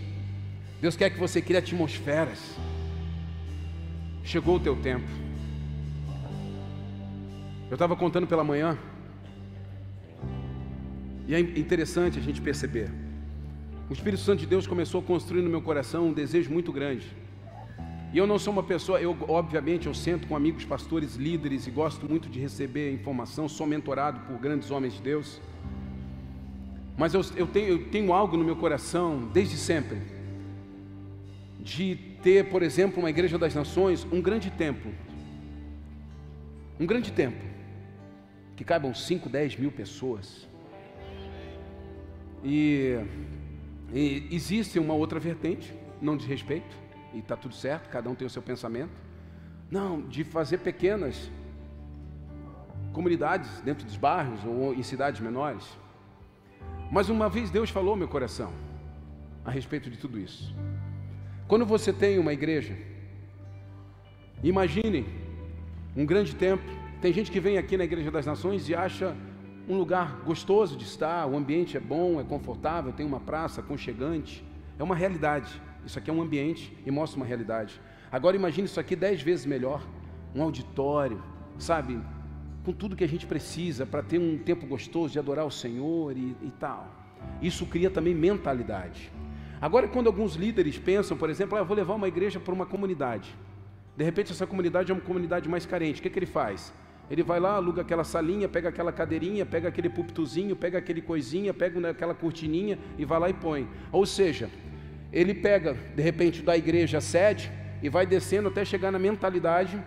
Deus quer que você crie atmosferas. Chegou o teu tempo. Eu estava contando pela manhã, e é interessante a gente perceber. O Espírito Santo de Deus começou a construir no meu coração um desejo muito grande. E eu não sou uma pessoa, eu obviamente eu sento com amigos pastores, líderes e gosto muito de receber informação, sou mentorado por grandes homens de Deus. Mas eu, eu, tenho, eu tenho algo no meu coração desde sempre de ter, por exemplo, uma igreja das nações, um grande templo. Um grande templo. Que caibam 5, 10 mil pessoas. E, e existe uma outra vertente, não de respeito, e está tudo certo, cada um tem o seu pensamento. Não, de fazer pequenas comunidades dentro dos bairros ou em cidades menores. Mas uma vez Deus falou meu coração a respeito de tudo isso. Quando você tem uma igreja, imagine um grande templo. Tem gente que vem aqui na Igreja das Nações e acha um lugar gostoso de estar, o ambiente é bom, é confortável, tem uma praça aconchegante. É uma realidade. Isso aqui é um ambiente e mostra uma realidade. Agora imagine isso aqui dez vezes melhor. Um auditório, sabe? Com tudo que a gente precisa para ter um tempo gostoso de adorar o Senhor e, e tal. Isso cria também mentalidade. Agora, quando alguns líderes pensam, por exemplo, ah, eu vou levar uma igreja para uma comunidade. De repente, essa comunidade é uma comunidade mais carente. O que, que ele faz? Ele vai lá, aluga aquela salinha, pega aquela cadeirinha, pega aquele púlpitozinho, pega aquele coisinha, pega aquela cortininha e vai lá e põe. Ou seja, ele pega, de repente, da igreja sede e vai descendo até chegar na mentalidade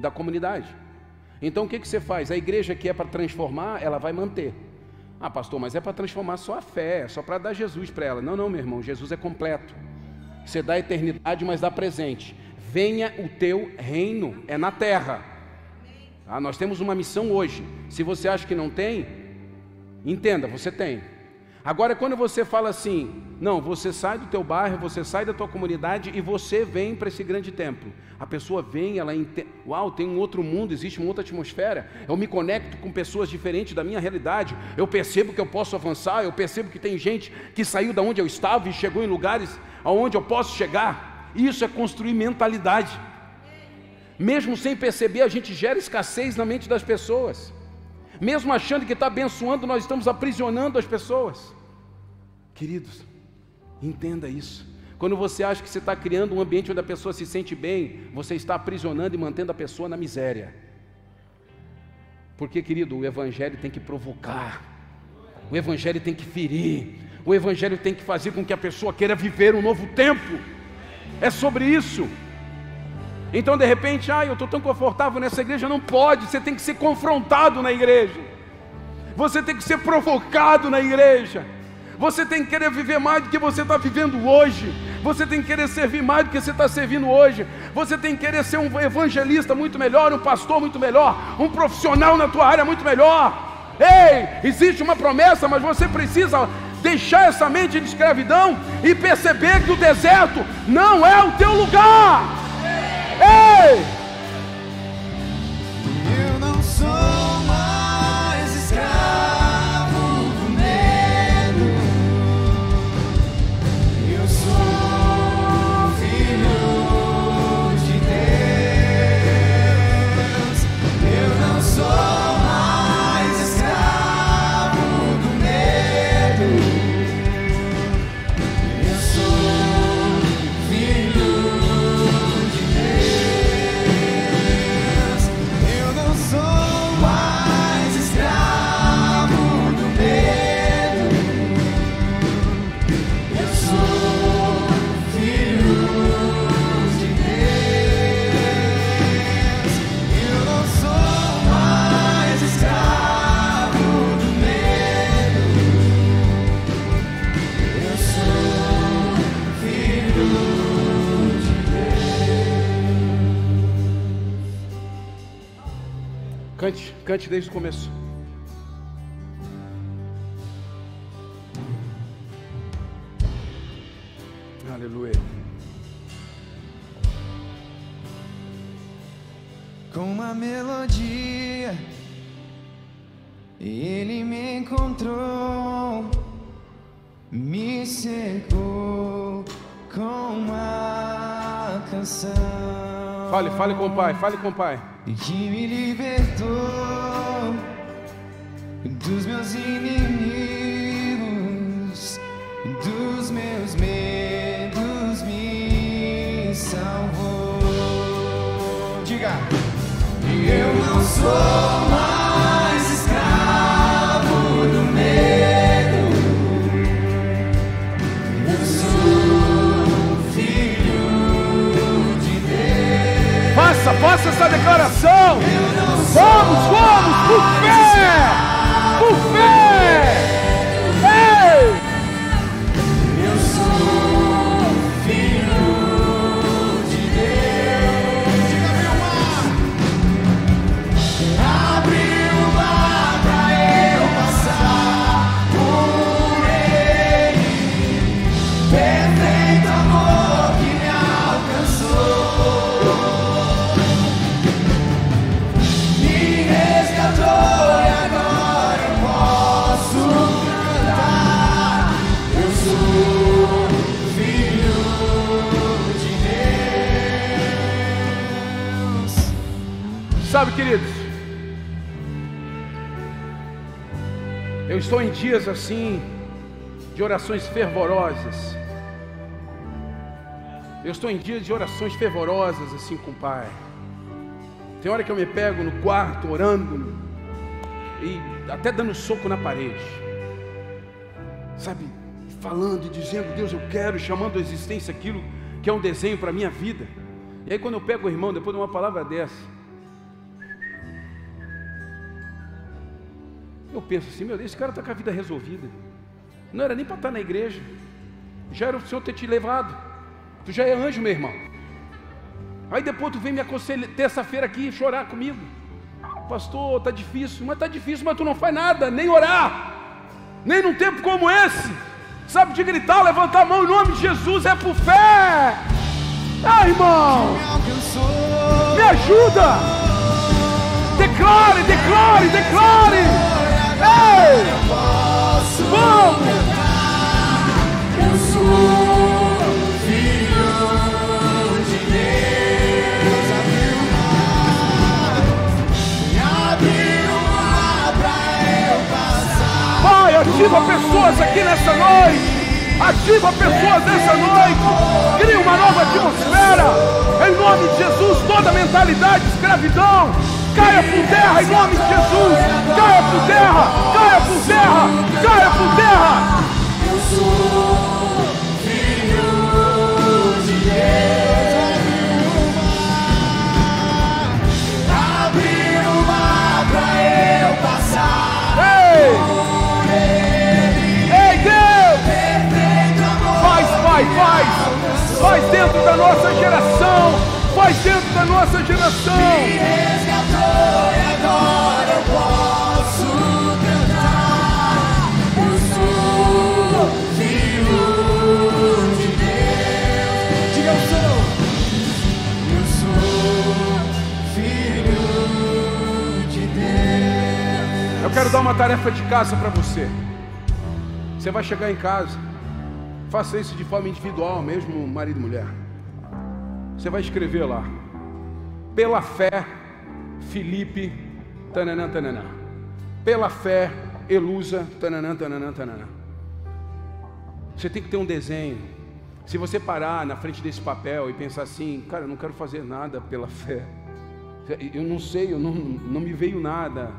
da comunidade. Então, o que, que você faz? A igreja que é para transformar, ela vai manter. Ah, pastor, mas é para transformar só a fé, é só para dar Jesus para ela. Não, não, meu irmão, Jesus é completo. Você dá eternidade, mas dá presente. Venha o teu reino, é na terra. Ah, nós temos uma missão hoje. Se você acha que não tem, entenda, você tem. Agora, quando você fala assim, não, você sai do teu bairro, você sai da tua comunidade e você vem para esse grande templo. A pessoa vem, ela entende, uau, tem um outro mundo, existe uma outra atmosfera. Eu me conecto com pessoas diferentes da minha realidade. Eu percebo que eu posso avançar, eu percebo que tem gente que saiu da onde eu estava e chegou em lugares aonde eu posso chegar. Isso é construir mentalidade. Mesmo sem perceber, a gente gera escassez na mente das pessoas. Mesmo achando que está abençoando, nós estamos aprisionando as pessoas. Queridos, entenda isso. Quando você acha que você está criando um ambiente onde a pessoa se sente bem, você está aprisionando e mantendo a pessoa na miséria. Porque, querido, o Evangelho tem que provocar, o Evangelho tem que ferir, o Evangelho tem que fazer com que a pessoa queira viver um novo tempo. É sobre isso. Então, de repente, ah, eu estou tão confortável nessa igreja, não pode, você tem que ser confrontado na igreja, você tem que ser provocado na igreja, você tem que querer viver mais do que você está vivendo hoje, você tem que querer servir mais do que você está servindo hoje, você tem que querer ser um evangelista muito melhor, um pastor muito melhor, um profissional na tua área muito melhor. Ei, existe uma promessa, mas você precisa deixar essa mente de escravidão e perceber que o deserto não é o teu lugar. Ei! Cante, desde o começo. Aleluia. Com uma melodia, ele me encontrou, me cercou com uma canção. Fale, fale com o pai, fale com o pai que me libertou dos meus inimigos, dos meus medos, me salvou. Diga, eu não sou mais faça essa declaração. Vamos, vamos, por fé, por fé. Estou em dias assim, de orações fervorosas. Eu estou em dias de orações fervorosas assim com o Pai. Tem hora que eu me pego no quarto orando e até dando soco na parede, sabe, falando e dizendo: Deus, eu quero, chamando a existência aquilo que é um desenho para a minha vida. E aí, quando eu pego o irmão, depois de uma palavra dessa, Eu penso assim, meu Deus, esse cara está com a vida resolvida. Não era nem para estar na igreja. Já era o Senhor ter te levado. Tu já é anjo, meu irmão. Aí depois tu vem me aconselhar terça-feira aqui chorar comigo. Pastor, tá difícil, mas tá difícil, mas tu não faz nada, nem orar. Nem num tempo como esse, sabe, de gritar, levantar a mão em nome de Jesus, é por fé. Ah, irmão, me ajuda. Declare, declare, declare. Eu filho de Deus. Abriu mar eu passar. Pai, ativa pessoas aqui nessa noite. Ativa pessoas nessa noite. Cria uma nova atmosfera. Em nome de Jesus, toda mentalidade de escravidão. Caia por terra em nome de Jesus. Caia por terra. Caia por terra. Caia por terra. Eu sou filho de Deus. Abriu o mar pra eu passar. Ei! Ei, Deus! Perfeito amor. Faz, pai, faz! Faz dentro da nossa geração! Faz dentro da nossa geração! Me resgatou e agora eu posso cantar. Eu sou filho de Deus. Diga eu sou. Eu sou filho de Deus. Eu quero dar uma tarefa de casa para você. Você vai chegar em casa, faça isso de forma individual, mesmo marido e mulher. Você vai escrever lá: pela fé, Felipe, tananã, tananã. Pela fé, Elusa, tananã, tananã, tananã. Você tem que ter um desenho. Se você parar na frente desse papel e pensar assim, cara, eu não quero fazer nada pela fé. Eu não sei, eu não, não me veio nada.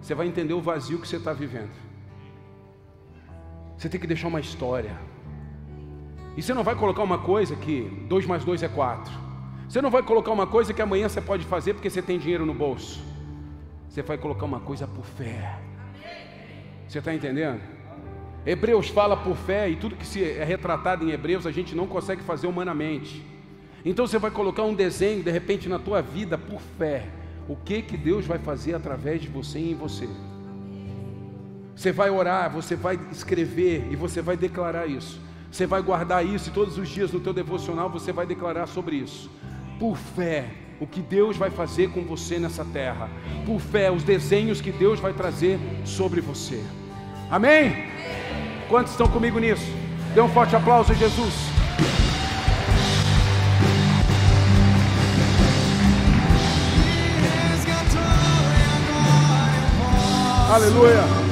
Você vai entender o vazio que você está vivendo. Você tem que deixar uma história. E você não vai colocar uma coisa que 2 mais 2 é 4. Você não vai colocar uma coisa que amanhã você pode fazer porque você tem dinheiro no bolso. Você vai colocar uma coisa por fé. Você está entendendo? Hebreus fala por fé e tudo que se é retratado em Hebreus a gente não consegue fazer humanamente. Então você vai colocar um desenho de repente na tua vida por fé. O que que Deus vai fazer através de você e em você? Você vai orar, você vai escrever e você vai declarar isso. Você vai guardar isso e todos os dias no teu devocional você vai declarar sobre isso. Por fé, o que Deus vai fazer com você nessa terra. Por fé, os desenhos que Deus vai trazer sobre você. Amém? Quantos estão comigo nisso? Dê um forte aplauso a Jesus. Aleluia.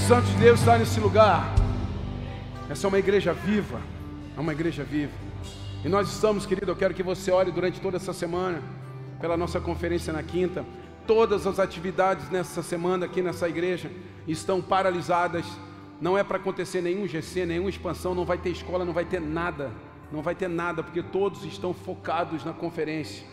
Espírito Santo de Deus está nesse lugar. Essa é uma igreja viva. É uma igreja viva. E nós estamos, querido, eu quero que você ore durante toda essa semana, pela nossa conferência na quinta. Todas as atividades nessa semana aqui nessa igreja estão paralisadas. Não é para acontecer nenhum GC, nenhuma expansão, não vai ter escola, não vai ter nada. Não vai ter nada, porque todos estão focados na conferência.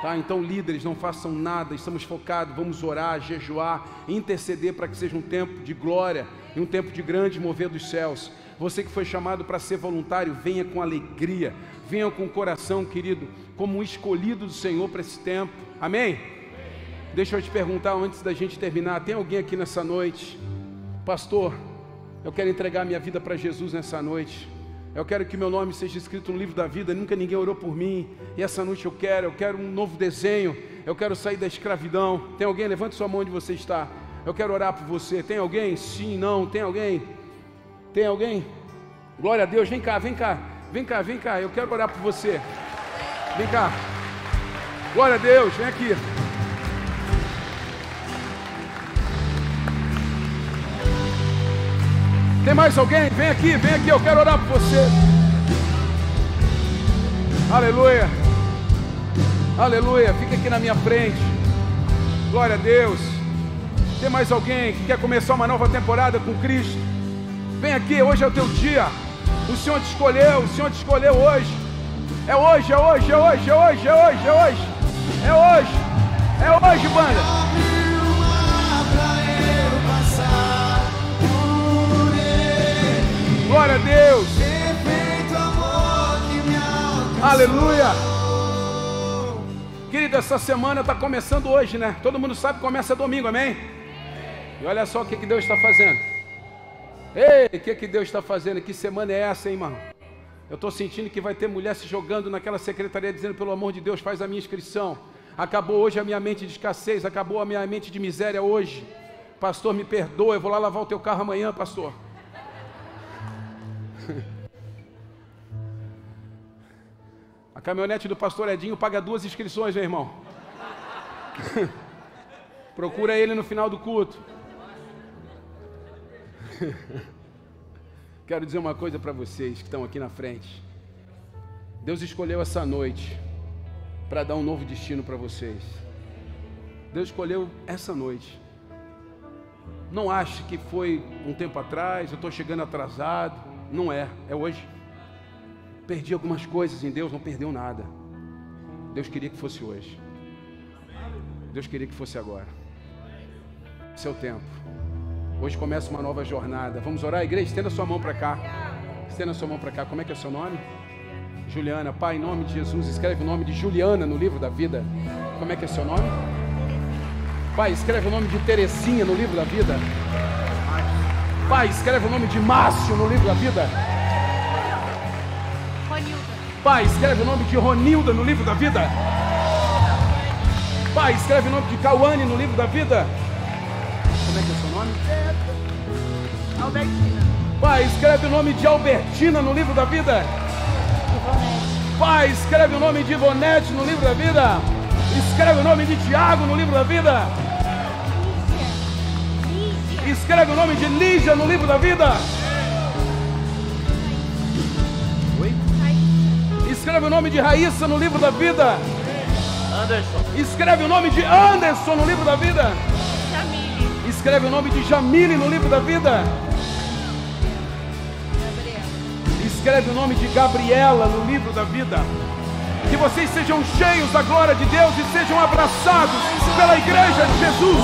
Tá? Então, líderes, não façam nada, estamos focados, vamos orar, jejuar, interceder para que seja um tempo de glória e um tempo de grande mover dos céus. Você que foi chamado para ser voluntário, venha com alegria, venha com o coração, querido, como um escolhido do Senhor para esse tempo. Amém? Deixa eu te perguntar antes da gente terminar: tem alguém aqui nessa noite, pastor? Eu quero entregar minha vida para Jesus nessa noite. Eu quero que meu nome seja escrito no livro da vida. Nunca ninguém orou por mim. E essa noite eu quero. Eu quero um novo desenho. Eu quero sair da escravidão. Tem alguém? Levante sua mão onde você está. Eu quero orar por você. Tem alguém? Sim, não. Tem alguém? Tem alguém? Glória a Deus. Vem cá, vem cá. Vem cá, vem cá. Eu quero orar por você. Vem cá. Glória a Deus. Vem aqui. Tem mais alguém? Vem aqui, vem aqui, eu quero orar por você. Aleluia. Aleluia. Fica aqui na minha frente. Glória a Deus. Tem mais alguém que quer começar uma nova temporada com Cristo? Vem aqui, hoje é o teu dia. O Senhor te escolheu, o Senhor te escolheu hoje. É hoje, é hoje, é hoje, é hoje, é hoje, é hoje. É hoje. É hoje, banda. Glória a Deus. Perfeito amor que me alcançou. Aleluia. essa semana está começando hoje, né? Todo mundo sabe que começa domingo, amém? E olha só o que, que Deus está fazendo. Ei, o que, que Deus está fazendo? Que semana é essa, hein, irmão? Eu estou sentindo que vai ter mulher se jogando naquela secretaria dizendo, pelo amor de Deus, faz a minha inscrição. Acabou hoje a minha mente de escassez, acabou a minha mente de miséria hoje. Pastor, me perdoa, eu vou lá lavar o teu carro amanhã, pastor. A caminhonete do pastor Edinho paga duas inscrições, meu irmão. Procura ele no final do culto. Quero dizer uma coisa para vocês que estão aqui na frente. Deus escolheu essa noite para dar um novo destino para vocês. Deus escolheu essa noite. Não ache que foi um tempo atrás, eu estou chegando atrasado. Não é, é hoje. Perdi algumas coisas em Deus, não perdeu nada. Deus queria que fosse hoje. Deus queria que fosse agora. Seu tempo. Hoje começa uma nova jornada. Vamos orar, igreja? Estenda sua mão para cá. Estenda sua mão para cá. Como é que é seu nome? Juliana. Pai, em nome de Jesus, escreve o nome de Juliana no livro da vida. Como é que é seu nome? Pai, escreve o nome de Terezinha no livro da vida. Pai, escreve o nome de Márcio no livro da vida. Pai, escreve o nome de Ronilda no livro da vida. Pai, escreve o nome de Cauane no livro da vida. Como é que é o seu nome? Albertina. Pai, escreve o nome de Albertina no livro da vida. Pai, escreve o nome de Ivonete no livro da vida. Escreve o nome de Tiago no livro da vida. Escreve o nome de Lígia no livro da vida. Escreve o nome de Raíssa no livro da vida. Anderson. Escreve o nome de Anderson no livro da vida. Jamile. Escreve o nome de Jamile no livro da vida. Gabriel. Escreve o nome de Gabriela no livro da vida. Que vocês sejam cheios da glória de Deus e sejam abraçados pela igreja de Jesus.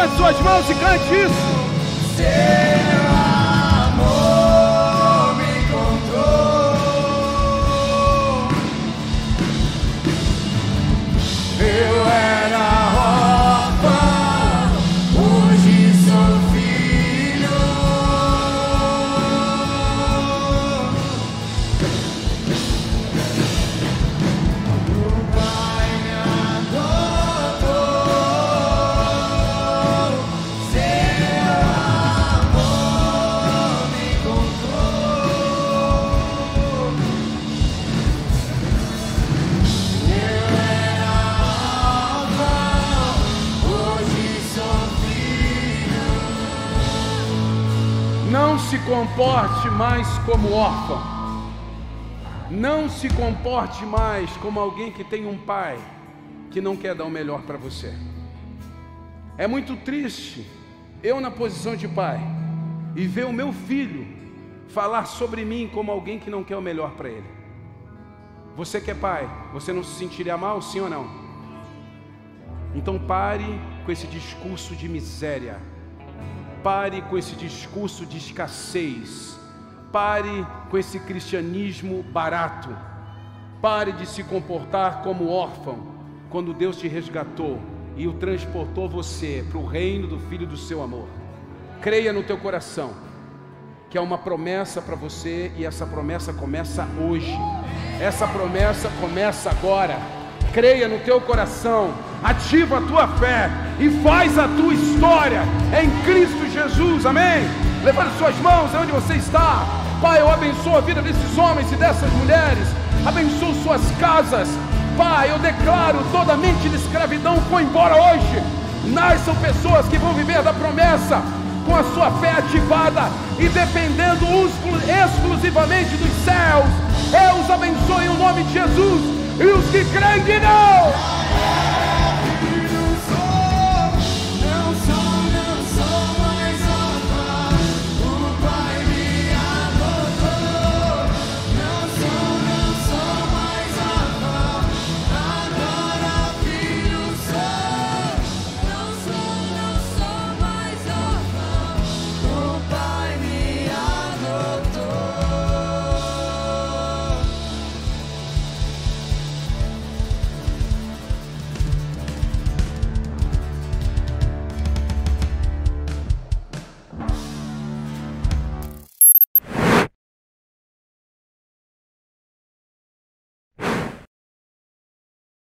Levante suas mãos e cante isso. Comporte mais como órfão. Não se comporte mais como alguém que tem um pai que não quer dar o melhor para você. É muito triste eu na posição de pai e ver o meu filho falar sobre mim como alguém que não quer o melhor para ele. Você que é pai, você não se sentiria mal, sim ou não? Então pare com esse discurso de miséria. Pare com esse discurso de escassez. Pare com esse cristianismo barato. Pare de se comportar como órfão quando Deus te resgatou e o transportou você para o reino do Filho do seu amor. Creia no teu coração que é uma promessa para você e essa promessa começa hoje. Essa promessa começa agora. Creia no teu coração, ativa a tua fé e faz a tua história em Cristo Jesus. Amém? Levante suas mãos onde você está. Pai, eu abençoo a vida desses homens e dessas mulheres. abençoa suas casas. Pai, eu declaro toda mente de escravidão foi embora hoje. Nasçam pessoas que vão viver da promessa com a sua fé ativada e dependendo exclusivamente dos céus. Eu os abençoe em nome de Jesus. E os que creem, digam.